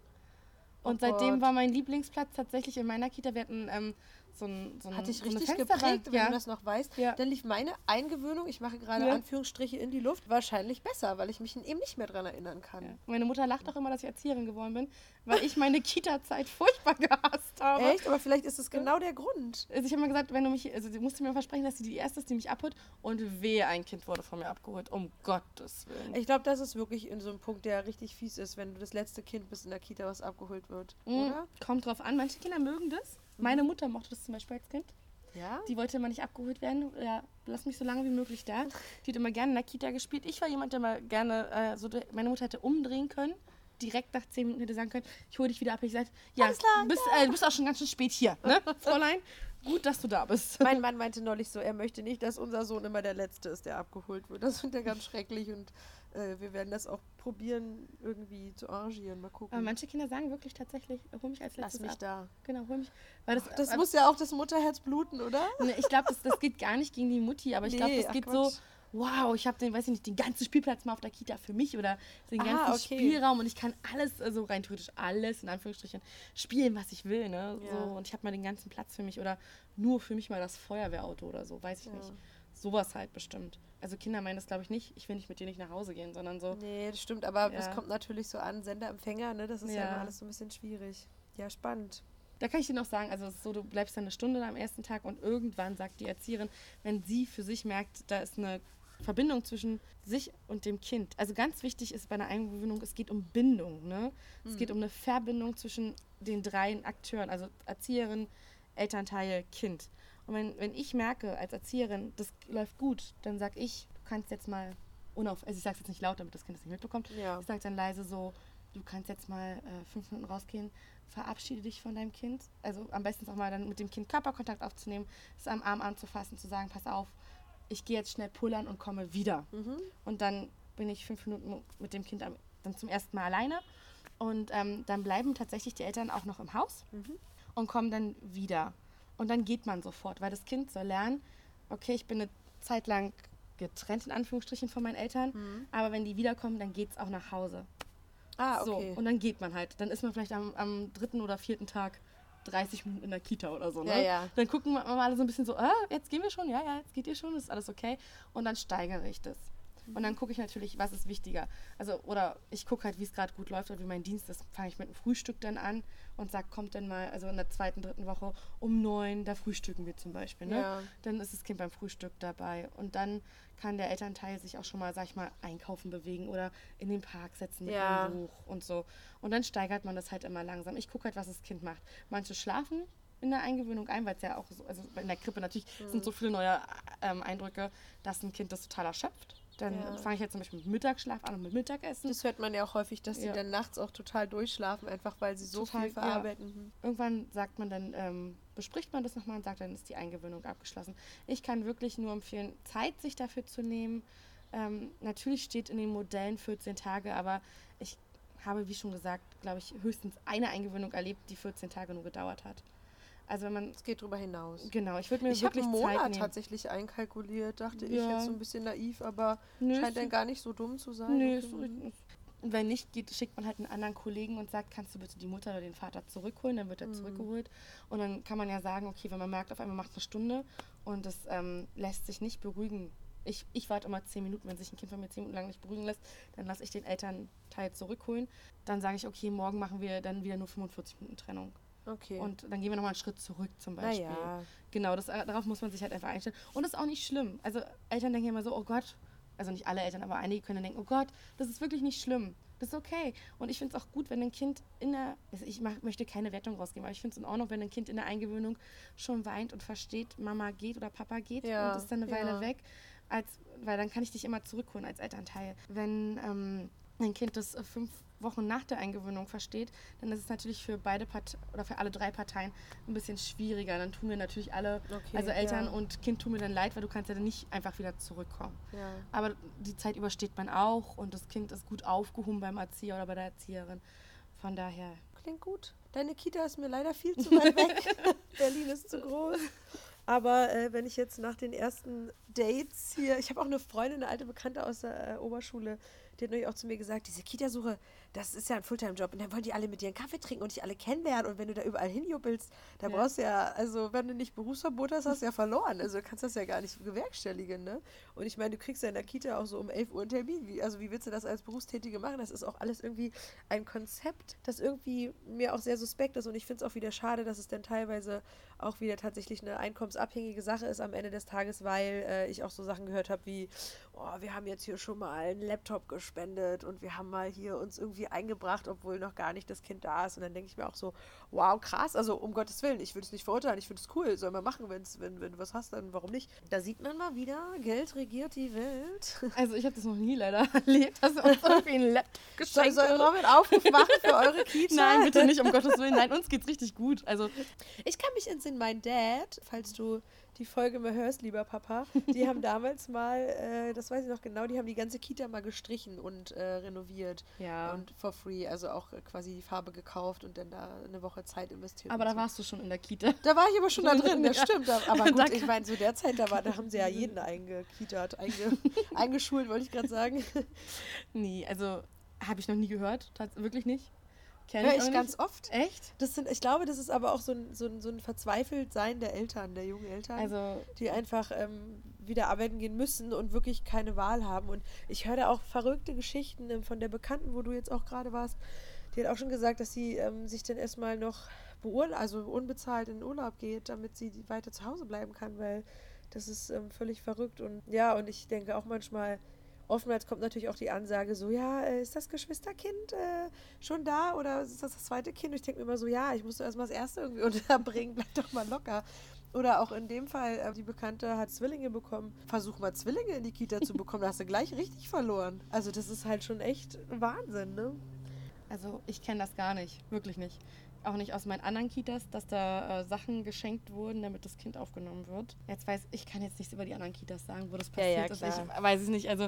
Und Oh seitdem Gott. war mein Lieblingsplatz tatsächlich in meiner Kita. Wir hatten ähm, so ein so ein, Hat dich richtig Fensterbank. geprägt, wenn ja. du das noch weißt. Ja. Dann lief meine Eingewöhnung, ich mache gerade Ja. Anführungsstriche in die Luft, wahrscheinlich besser, weil ich mich eben nicht mehr dran erinnern kann. Meine Mutter lacht auch immer, dass ich Erzieherin geworden bin, weil ich meine Kita-Zeit <laughs> furchtbar gehasst habe. Echt? Aber vielleicht ist es genau der Grund. Also ich habe mal gesagt, wenn du mich, also sie musste mir versprechen, dass sie die erste ist, die mich abholt und wehe, ein Kind wurde von mir abgeholt. Um Gottes Willen. Ich glaube, das ist wirklich in so einem Punkt, der richtig fies ist, wenn du das letzte Kind bist in der Kita, was abgeholt wird. Mhm. Oder? Kommt drauf an, manche Kinder mögen das. Meine Mutter mochte das zum Beispiel als Kind. Ja? Die wollte immer nicht abgeholt werden. Ja, lass mich so lange wie möglich da. Die hat immer gerne in der Kita gespielt. Ich war jemand, der mal gerne, äh, so, meine Mutter hätte umdrehen können. Direkt nach zehn Minuten hätte sagen können, ich hole dich wieder ab. Ich gesagt, ja, Alles klar, bist, äh, du bist auch schon ganz schön spät hier, ne, <laughs> Fräulein? Gut, dass du da bist. Mein Mann meinte neulich so, er möchte nicht, dass unser Sohn immer der Letzte ist, der abgeholt wird. Das findet er ganz schrecklich und äh, wir werden das auch probieren, irgendwie zu arrangieren. Mal gucken. Aber manche Kinder sagen wirklich tatsächlich, hol mich als Lass letztes mich ab. da. Genau, hol mich. Weil das, Das äh, muss ja auch das Mutterherz bluten, oder? Ne, ich glaube, das, das geht gar nicht gegen die Mutti, aber ich glaube, Nee, das ach geht so, Quatsch. wow, ich habe den, weiß ich nicht, den ganzen Spielplatz mal auf der Kita für mich oder den Ah, ganzen okay. Spielraum und ich kann alles, also rein theoretisch alles, in Anführungsstrichen, spielen, was ich will, ne? Ja. So, und ich habe mal den ganzen Platz für mich oder nur für mich mal das Feuerwehrauto oder so, weiß ich Ja. nicht. Sowas halt bestimmt. Also Kinder meinen das, glaube ich, nicht, ich will nicht mit dir nicht nach Hause gehen, sondern so, Nee, das stimmt, aber es Ja. kommt natürlich so an, Sender, Empfänger, ne? Das ist ja, Ja. immer alles so ein bisschen schwierig. Ja, spannend. Da kann ich dir noch sagen, also es ist so, du bleibst dann eine Stunde am ersten Tag und irgendwann sagt die Erzieherin, wenn sie für sich merkt, da ist eine Verbindung zwischen sich und dem Kind. Also ganz wichtig ist bei einer Eingewöhnung, es geht um Bindung. Ne? Es geht um eine Verbindung zwischen den drei Akteuren, also Erzieherin, Elternteil, Kind. Und wenn, wenn ich merke als Erzieherin, das läuft gut, dann sag ich, du kannst jetzt mal unauf, also ich sage jetzt nicht laut, damit das Kind das nicht mitbekommt, Ja. ich sage dann leise so, du kannst jetzt mal äh, fünf Minuten rausgehen, verabschiede dich von deinem Kind. Also am besten auch mal dann mit dem Kind Körperkontakt aufzunehmen, es am Arm anzufassen, zu sagen, pass auf, ich gehe jetzt schnell pullern und komme wieder. Mhm. Und dann bin ich fünf Minuten mit dem Kind am, dann zum ersten Mal alleine. Und ähm, dann bleiben tatsächlich die Eltern auch noch im Haus Mhm. und kommen dann wieder. Und dann geht man sofort, weil das Kind soll lernen, okay, ich bin eine Zeit lang getrennt in Anführungsstrichen von meinen Eltern, Mhm. aber wenn die wiederkommen, dann geht es auch nach Hause. Ah, okay. So, und dann geht man halt. Dann ist man vielleicht am, am dritten oder vierten Tag 30 Minuten in der Kita oder so. Ne? Ja, ja. Dann gucken wir mal alle so ein bisschen so, ah, jetzt gehen wir schon, ja, ja, jetzt geht ihr schon, ist alles okay. Und dann steigere ich das. Und dann gucke ich natürlich, was ist wichtiger. Also, oder ich gucke halt, wie es gerade gut läuft oder wie mein Dienst ist. Fange ich mit einem Frühstück dann an und sage, kommt dann mal, also in der zweiten, dritten Woche um neun, da frühstücken wir zum Beispiel. Ne? Ja. Dann ist das Kind beim Frühstück dabei. Und dann kann der Elternteil sich auch schon mal, sag ich mal, einkaufen bewegen oder in den Park setzen mit Ja. einem Buch und so. Und dann steigert man das halt immer langsam. Ich gucke halt, was das Kind macht. Manche schlafen in der Eingewöhnung ein, weil es ja auch so, also in der Krippe natürlich sind so viele neue ähm, Eindrücke, dass ein Kind das total erschöpft. Dann Ja. fange ich jetzt zum Beispiel mit Mittagsschlaf an und mit Mittagessen. Das hört man ja auch häufig, dass sie Ja. dann nachts auch total durchschlafen, einfach weil sie so Total, viel ja. verarbeiten. Mhm. Irgendwann sagt man dann, ähm, bespricht man das nochmal und sagt, dann ist die Eingewöhnung abgeschlossen. Ich kann wirklich nur empfehlen, Zeit sich dafür zu nehmen. Ähm, natürlich steht in den Modellen 14 Tage, aber ich habe, wie schon gesagt, glaube ich, höchstens eine Eingewöhnung erlebt, die 14 Tage nur gedauert hat. Also wenn man, Es geht drüber hinaus. genau, ich würde mir Ich habe wirklich einen Zeit Monat nehmen. tatsächlich einkalkuliert, dachte ich Ja. jetzt so ein bisschen naiv, aber Nö, scheint dann gar nicht so dumm zu sein. Nö, Okay. Und wenn nicht geht, schickt man halt einen anderen Kollegen und sagt, kannst du bitte die Mutter oder den Vater zurückholen, dann wird er Mhm. zurückgeholt. Und dann kann man ja sagen, okay, wenn man merkt, auf einmal macht eine Stunde und es ähm, lässt sich nicht beruhigen. Ich, ich warte immer zehn Minuten, wenn sich ein Kind von mir zehn Minuten lang nicht beruhigen lässt, dann lasse ich den Elternteil zurückholen. Dann sage ich, okay, morgen machen wir dann wieder nur 45 Minuten Trennung. Okay. Und dann gehen wir nochmal einen Schritt zurück zum Beispiel. naja. Genau, das, darauf muss man sich halt einfach einstellen. Und das ist auch nicht schlimm. Also Eltern denken immer so, oh Gott, also nicht alle Eltern, aber einige können denken, oh Gott, das ist wirklich nicht schlimm. Das ist okay. Und ich finde es auch gut, wenn ein Kind in der, also ich mach, möchte keine Wertung rausgeben, aber ich finde es in Ordnung, wenn ein Kind in der Eingewöhnung schon weint und versteht, Mama geht oder Papa geht Ja, und ist dann eine Weile ja. weg, als, weil dann kann ich dich immer zurückholen als Elternteil. Wenn ähm, ein Kind das äh, fünf Wochen nach der Eingewöhnung versteht, dann ist es natürlich für beide Part oder für alle drei Parteien ein bisschen schwieriger. Dann tun wir natürlich alle, Okay, also Eltern ja. und Kind tun mir dann leid, weil du kannst ja dann nicht einfach wieder zurückkommen. Ja. Aber die Zeit übersteht man auch und das Kind ist gut aufgehoben beim Erzieher oder bei der Erzieherin. Von daher, Klingt gut. Deine Kita ist mir leider viel zu weit weg. <laughs> Berlin ist zu groß. Aber äh, wenn ich jetzt nach den ersten Dates hier, ich habe auch eine Freundin, eine alte Bekannte aus der äh, Oberschule, die hat neulich auch zu mir gesagt, diese Kita-Suche, das ist ja ein Fulltime-Job und dann wollen die alle mit dir einen Kaffee trinken und dich alle kennenlernen und wenn du da überall hinjuppelst, da Ja. brauchst du ja, also wenn du nicht Berufsverbot hast, hast du ja verloren. Also du kannst das ja gar nicht bewerkstelligen, ne? Und ich meine, du kriegst ja in der Kita auch so um 11 Uhr einen Termin. Wie, also wie willst du das als Berufstätige machen? Das ist auch alles irgendwie ein Konzept, das irgendwie mir auch sehr suspekt ist und ich finde es auch wieder schade, dass es dann teilweise auch wieder tatsächlich eine einkommensabhängige Sache ist am Ende des Tages, weil äh, ich auch so Sachen gehört habe wie, oh, wir haben jetzt hier schon mal einen Laptop gespendet und wir haben mal hier uns irgendwie eingebracht, obwohl noch gar nicht das Kind da ist. Und dann denke ich mir auch so, wow, krass, also um Gottes Willen, ich würde es nicht verurteilen, ich finde es cool, soll man machen, wenn's, wenn, wenn du was hast, dann warum nicht? Da sieht man mal wieder, Geld regiert die Welt. <laughs> also ich habe das noch nie leider <laughs> erlebt, dass uns irgendwie ein Laptop Soll, geschenkt soll wird. Robin Aufruf machen für eure Kita? Nein, bitte nicht, um Gottes Willen. Nein, uns geht's richtig gut. Also, Ich kann mich entsinnen, mein Dad, falls du die Folge mal hörst, lieber Papa, die haben <laughs> damals mal, äh, das weiß ich noch genau, die haben die ganze Kita mal gestrichen und äh, renoviert. ja. Und for free, also auch äh, quasi die Farbe gekauft und dann da eine Woche Zeit investiert. aber da so. warst du schon in der Kita. Da war ich aber schon da drin, das Ja. stimmt. Aber <laughs> gut, ich meine, zu der Zeit, da, war, da haben sie ja jeden eingekitert, einge, <laughs> eingeschult, wollte ich gerade sagen. Nee, also habe ich noch nie gehört. Wirklich nicht. Kenn auch ich nicht. ganz oft. Echt? Das sind, ich glaube, das ist aber auch so ein, so ein, so ein Verzweifeltsein der Eltern, der jungen Eltern. Also, die einfach ähm, wieder arbeiten gehen müssen und wirklich keine Wahl haben. Und ich höre da auch verrückte Geschichten ähm, von der Bekannten, wo du jetzt auch gerade warst. Die hat auch schon gesagt, dass sie ähm, sich dann erstmal noch also unbezahlt in den Urlaub geht, damit sie weiter zu Hause bleiben kann, weil das ist ähm, völlig verrückt. Und ja, und ich denke auch manchmal, oftmals kommt natürlich auch die Ansage so, ja, äh, ist das Geschwisterkind äh, schon da oder ist das das zweite Kind? Und ich denke mir immer so, ja, ich musste erstmal das erste irgendwie <laughs> unterbringen, bleib doch mal locker. Oder auch in dem Fall, äh, die Bekannte hat Zwillinge bekommen. Versuch mal Zwillinge in die Kita zu bekommen, da hast du gleich richtig verloren. Also das ist halt schon echt Wahnsinn, ne? also ich kenne das gar nicht. Wirklich nicht. Auch nicht aus meinen anderen Kitas, dass da äh, Sachen geschenkt wurden, damit das Kind aufgenommen wird. Jetzt weiß ich, kann jetzt nichts über die anderen Kitas sagen, wo das Ja, ja, passiert ist. Ich weiß es nicht. Also,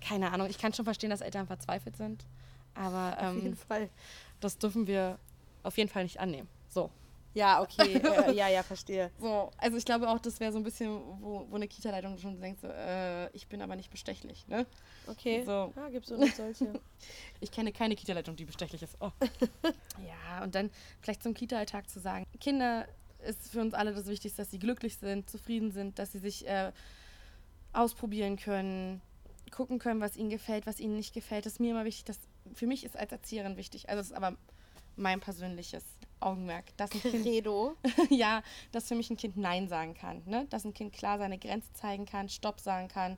keine Ahnung. Ich kann schon verstehen, dass Eltern verzweifelt sind. Aber Auf jeden ähm, Fall. das dürfen wir auf jeden Fall nicht annehmen. So. Ja, okay. äh, <laughs> ja, ja, verstehe. So, also ich glaube auch, das wäre so ein bisschen, wo, wo eine Kita-Leitung schon denkt, so, äh, ich bin aber nicht bestechlich, ne? Okay. So. Ja, gibt's so noch solche. <laughs> Ich kenne keine Kita-Leitung, die bestechlich ist. Oh. <laughs> ja, und dann vielleicht zum Kita-Alltag zu sagen, Kinder ist für uns alle das Wichtigste, dass sie glücklich sind, zufrieden sind, dass sie sich äh, ausprobieren können, gucken können, was ihnen gefällt, was ihnen nicht gefällt. Das ist mir immer wichtig, das für mich ist als Erzieherin wichtig. Also das ist aber mein persönliches Augenmerk, dass ein Kind Credo. <laughs> ja, dass für mich ein Kind Nein sagen kann. Ne? Dass ein Kind klar seine Grenze zeigen kann, Stopp sagen kann,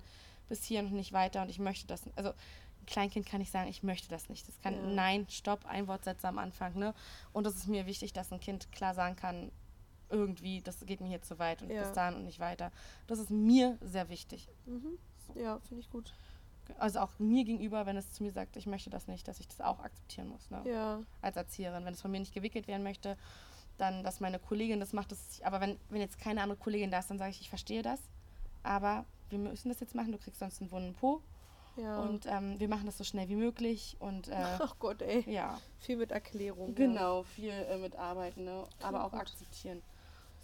bis hier und nicht weiter und ich möchte das. Also ein Kleinkind kann nicht sagen, ich möchte das nicht. Das kann Ja. Nein, Stopp, Einwortsätze am Anfang. Ne? Und es ist mir wichtig, dass ein Kind klar sagen kann, irgendwie, das geht mir hier zu weit und Ja. bis dahin und nicht weiter. Das ist mir sehr wichtig. Mhm. Ja, finde ich gut. Also auch mir gegenüber, wenn es zu mir sagt, ich möchte das nicht, dass ich das auch akzeptieren muss. Ne? Ja. als Erzieherin. Wenn es von mir nicht gewickelt werden möchte, dann, dass meine Kollegin das macht. Das, aber wenn, wenn jetzt keine andere Kollegin da ist, dann sage ich, ich verstehe das. Aber wir müssen das jetzt machen, du kriegst sonst einen wunden Po. Ja. Und ähm, wir machen das so schnell wie möglich. Und äh, Ach <laughs> Gott, ey. ja, Viel mit Erklärung. Ja. genau, viel äh, mitarbeiten, ne? aber auch gut. akzeptieren.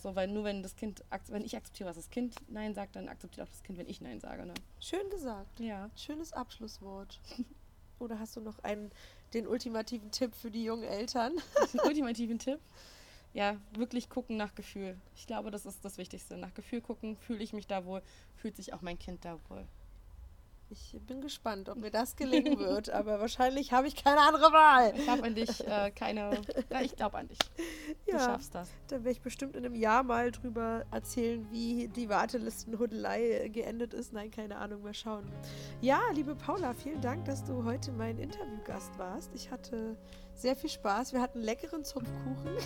So, weil nur wenn das Kind, wenn ich akzeptiere, was das Kind Nein sagt, dann akzeptiert auch das Kind, wenn ich Nein sage. Ne? Schön gesagt. Ja. Schönes Abschlusswort. <laughs> Oder hast du noch einen, den ultimativen Tipp für die jungen Eltern? <laughs> einen <laughs> ultimativen Tipp. Ja, wirklich gucken nach Gefühl. Ich glaube, das ist das Wichtigste. Nach Gefühl gucken, fühle ich mich da wohl, fühlt sich auch mein Kind da wohl. Ich bin gespannt, ob mir das <laughs> gelingen wird, aber wahrscheinlich habe ich keine andere Wahl. Ich habe an dich äh, keine. Ja, ich glaube an dich. Du Ja. schaffst das. Da werde ich bestimmt in einem Jahr mal drüber erzählen, wie die Wartelistenhudelei geendet ist. Nein, keine Ahnung, mal schauen. Ja, liebe Paula, vielen Dank, dass du heute mein Interviewgast warst. Ich hatte sehr viel Spaß. Wir hatten leckeren Zupfkuchen.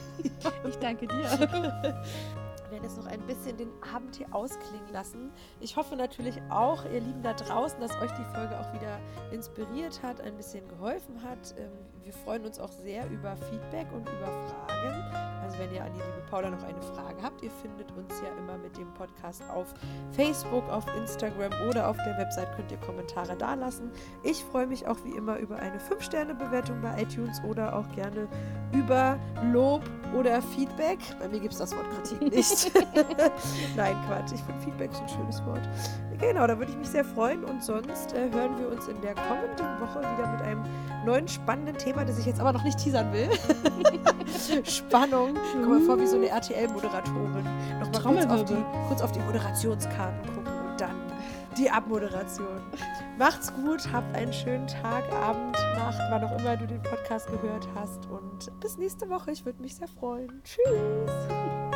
Ich danke dir. <laughs> Wir werden jetzt noch ein bisschen den Abend hier ausklingen lassen. Ich hoffe natürlich auch, ihr Lieben da draußen, dass euch die Folge auch wieder inspiriert hat, ein bisschen geholfen hat. Ähm, Wir freuen uns auch sehr über Feedback und über Fragen. Also wenn ihr an die liebe Paula noch eine Frage habt, ihr findet uns ja immer mit dem Podcast auf Facebook, auf Instagram oder auf der Website könnt ihr Kommentare dalassen. Ich freue mich auch wie immer über eine 5-Sterne-Bewertung bei iTunes oder auch gerne über Lob oder Feedback. Bei mir gibt es das Wort Kritik nicht. <laughs> Nein, Quatsch. Ich finde Feedback so ein schönes Wort. Genau, da würde ich mich sehr freuen. Und sonst äh, hören wir uns in der kommenden Woche wieder mit einem neuen spannenden Thema, das ich jetzt aber noch nicht teasern will. <laughs> Spannung. Komm mir vor wie so eine RTL-Moderatorin. Nochmal kurz auf, die, kurz auf die Moderationskarten gucken und dann die Abmoderation. Macht's gut, habt einen schönen Tag, Abend, Nacht, wann auch immer du den Podcast gehört hast. Und bis nächste Woche. Ich würde mich sehr freuen. Tschüss.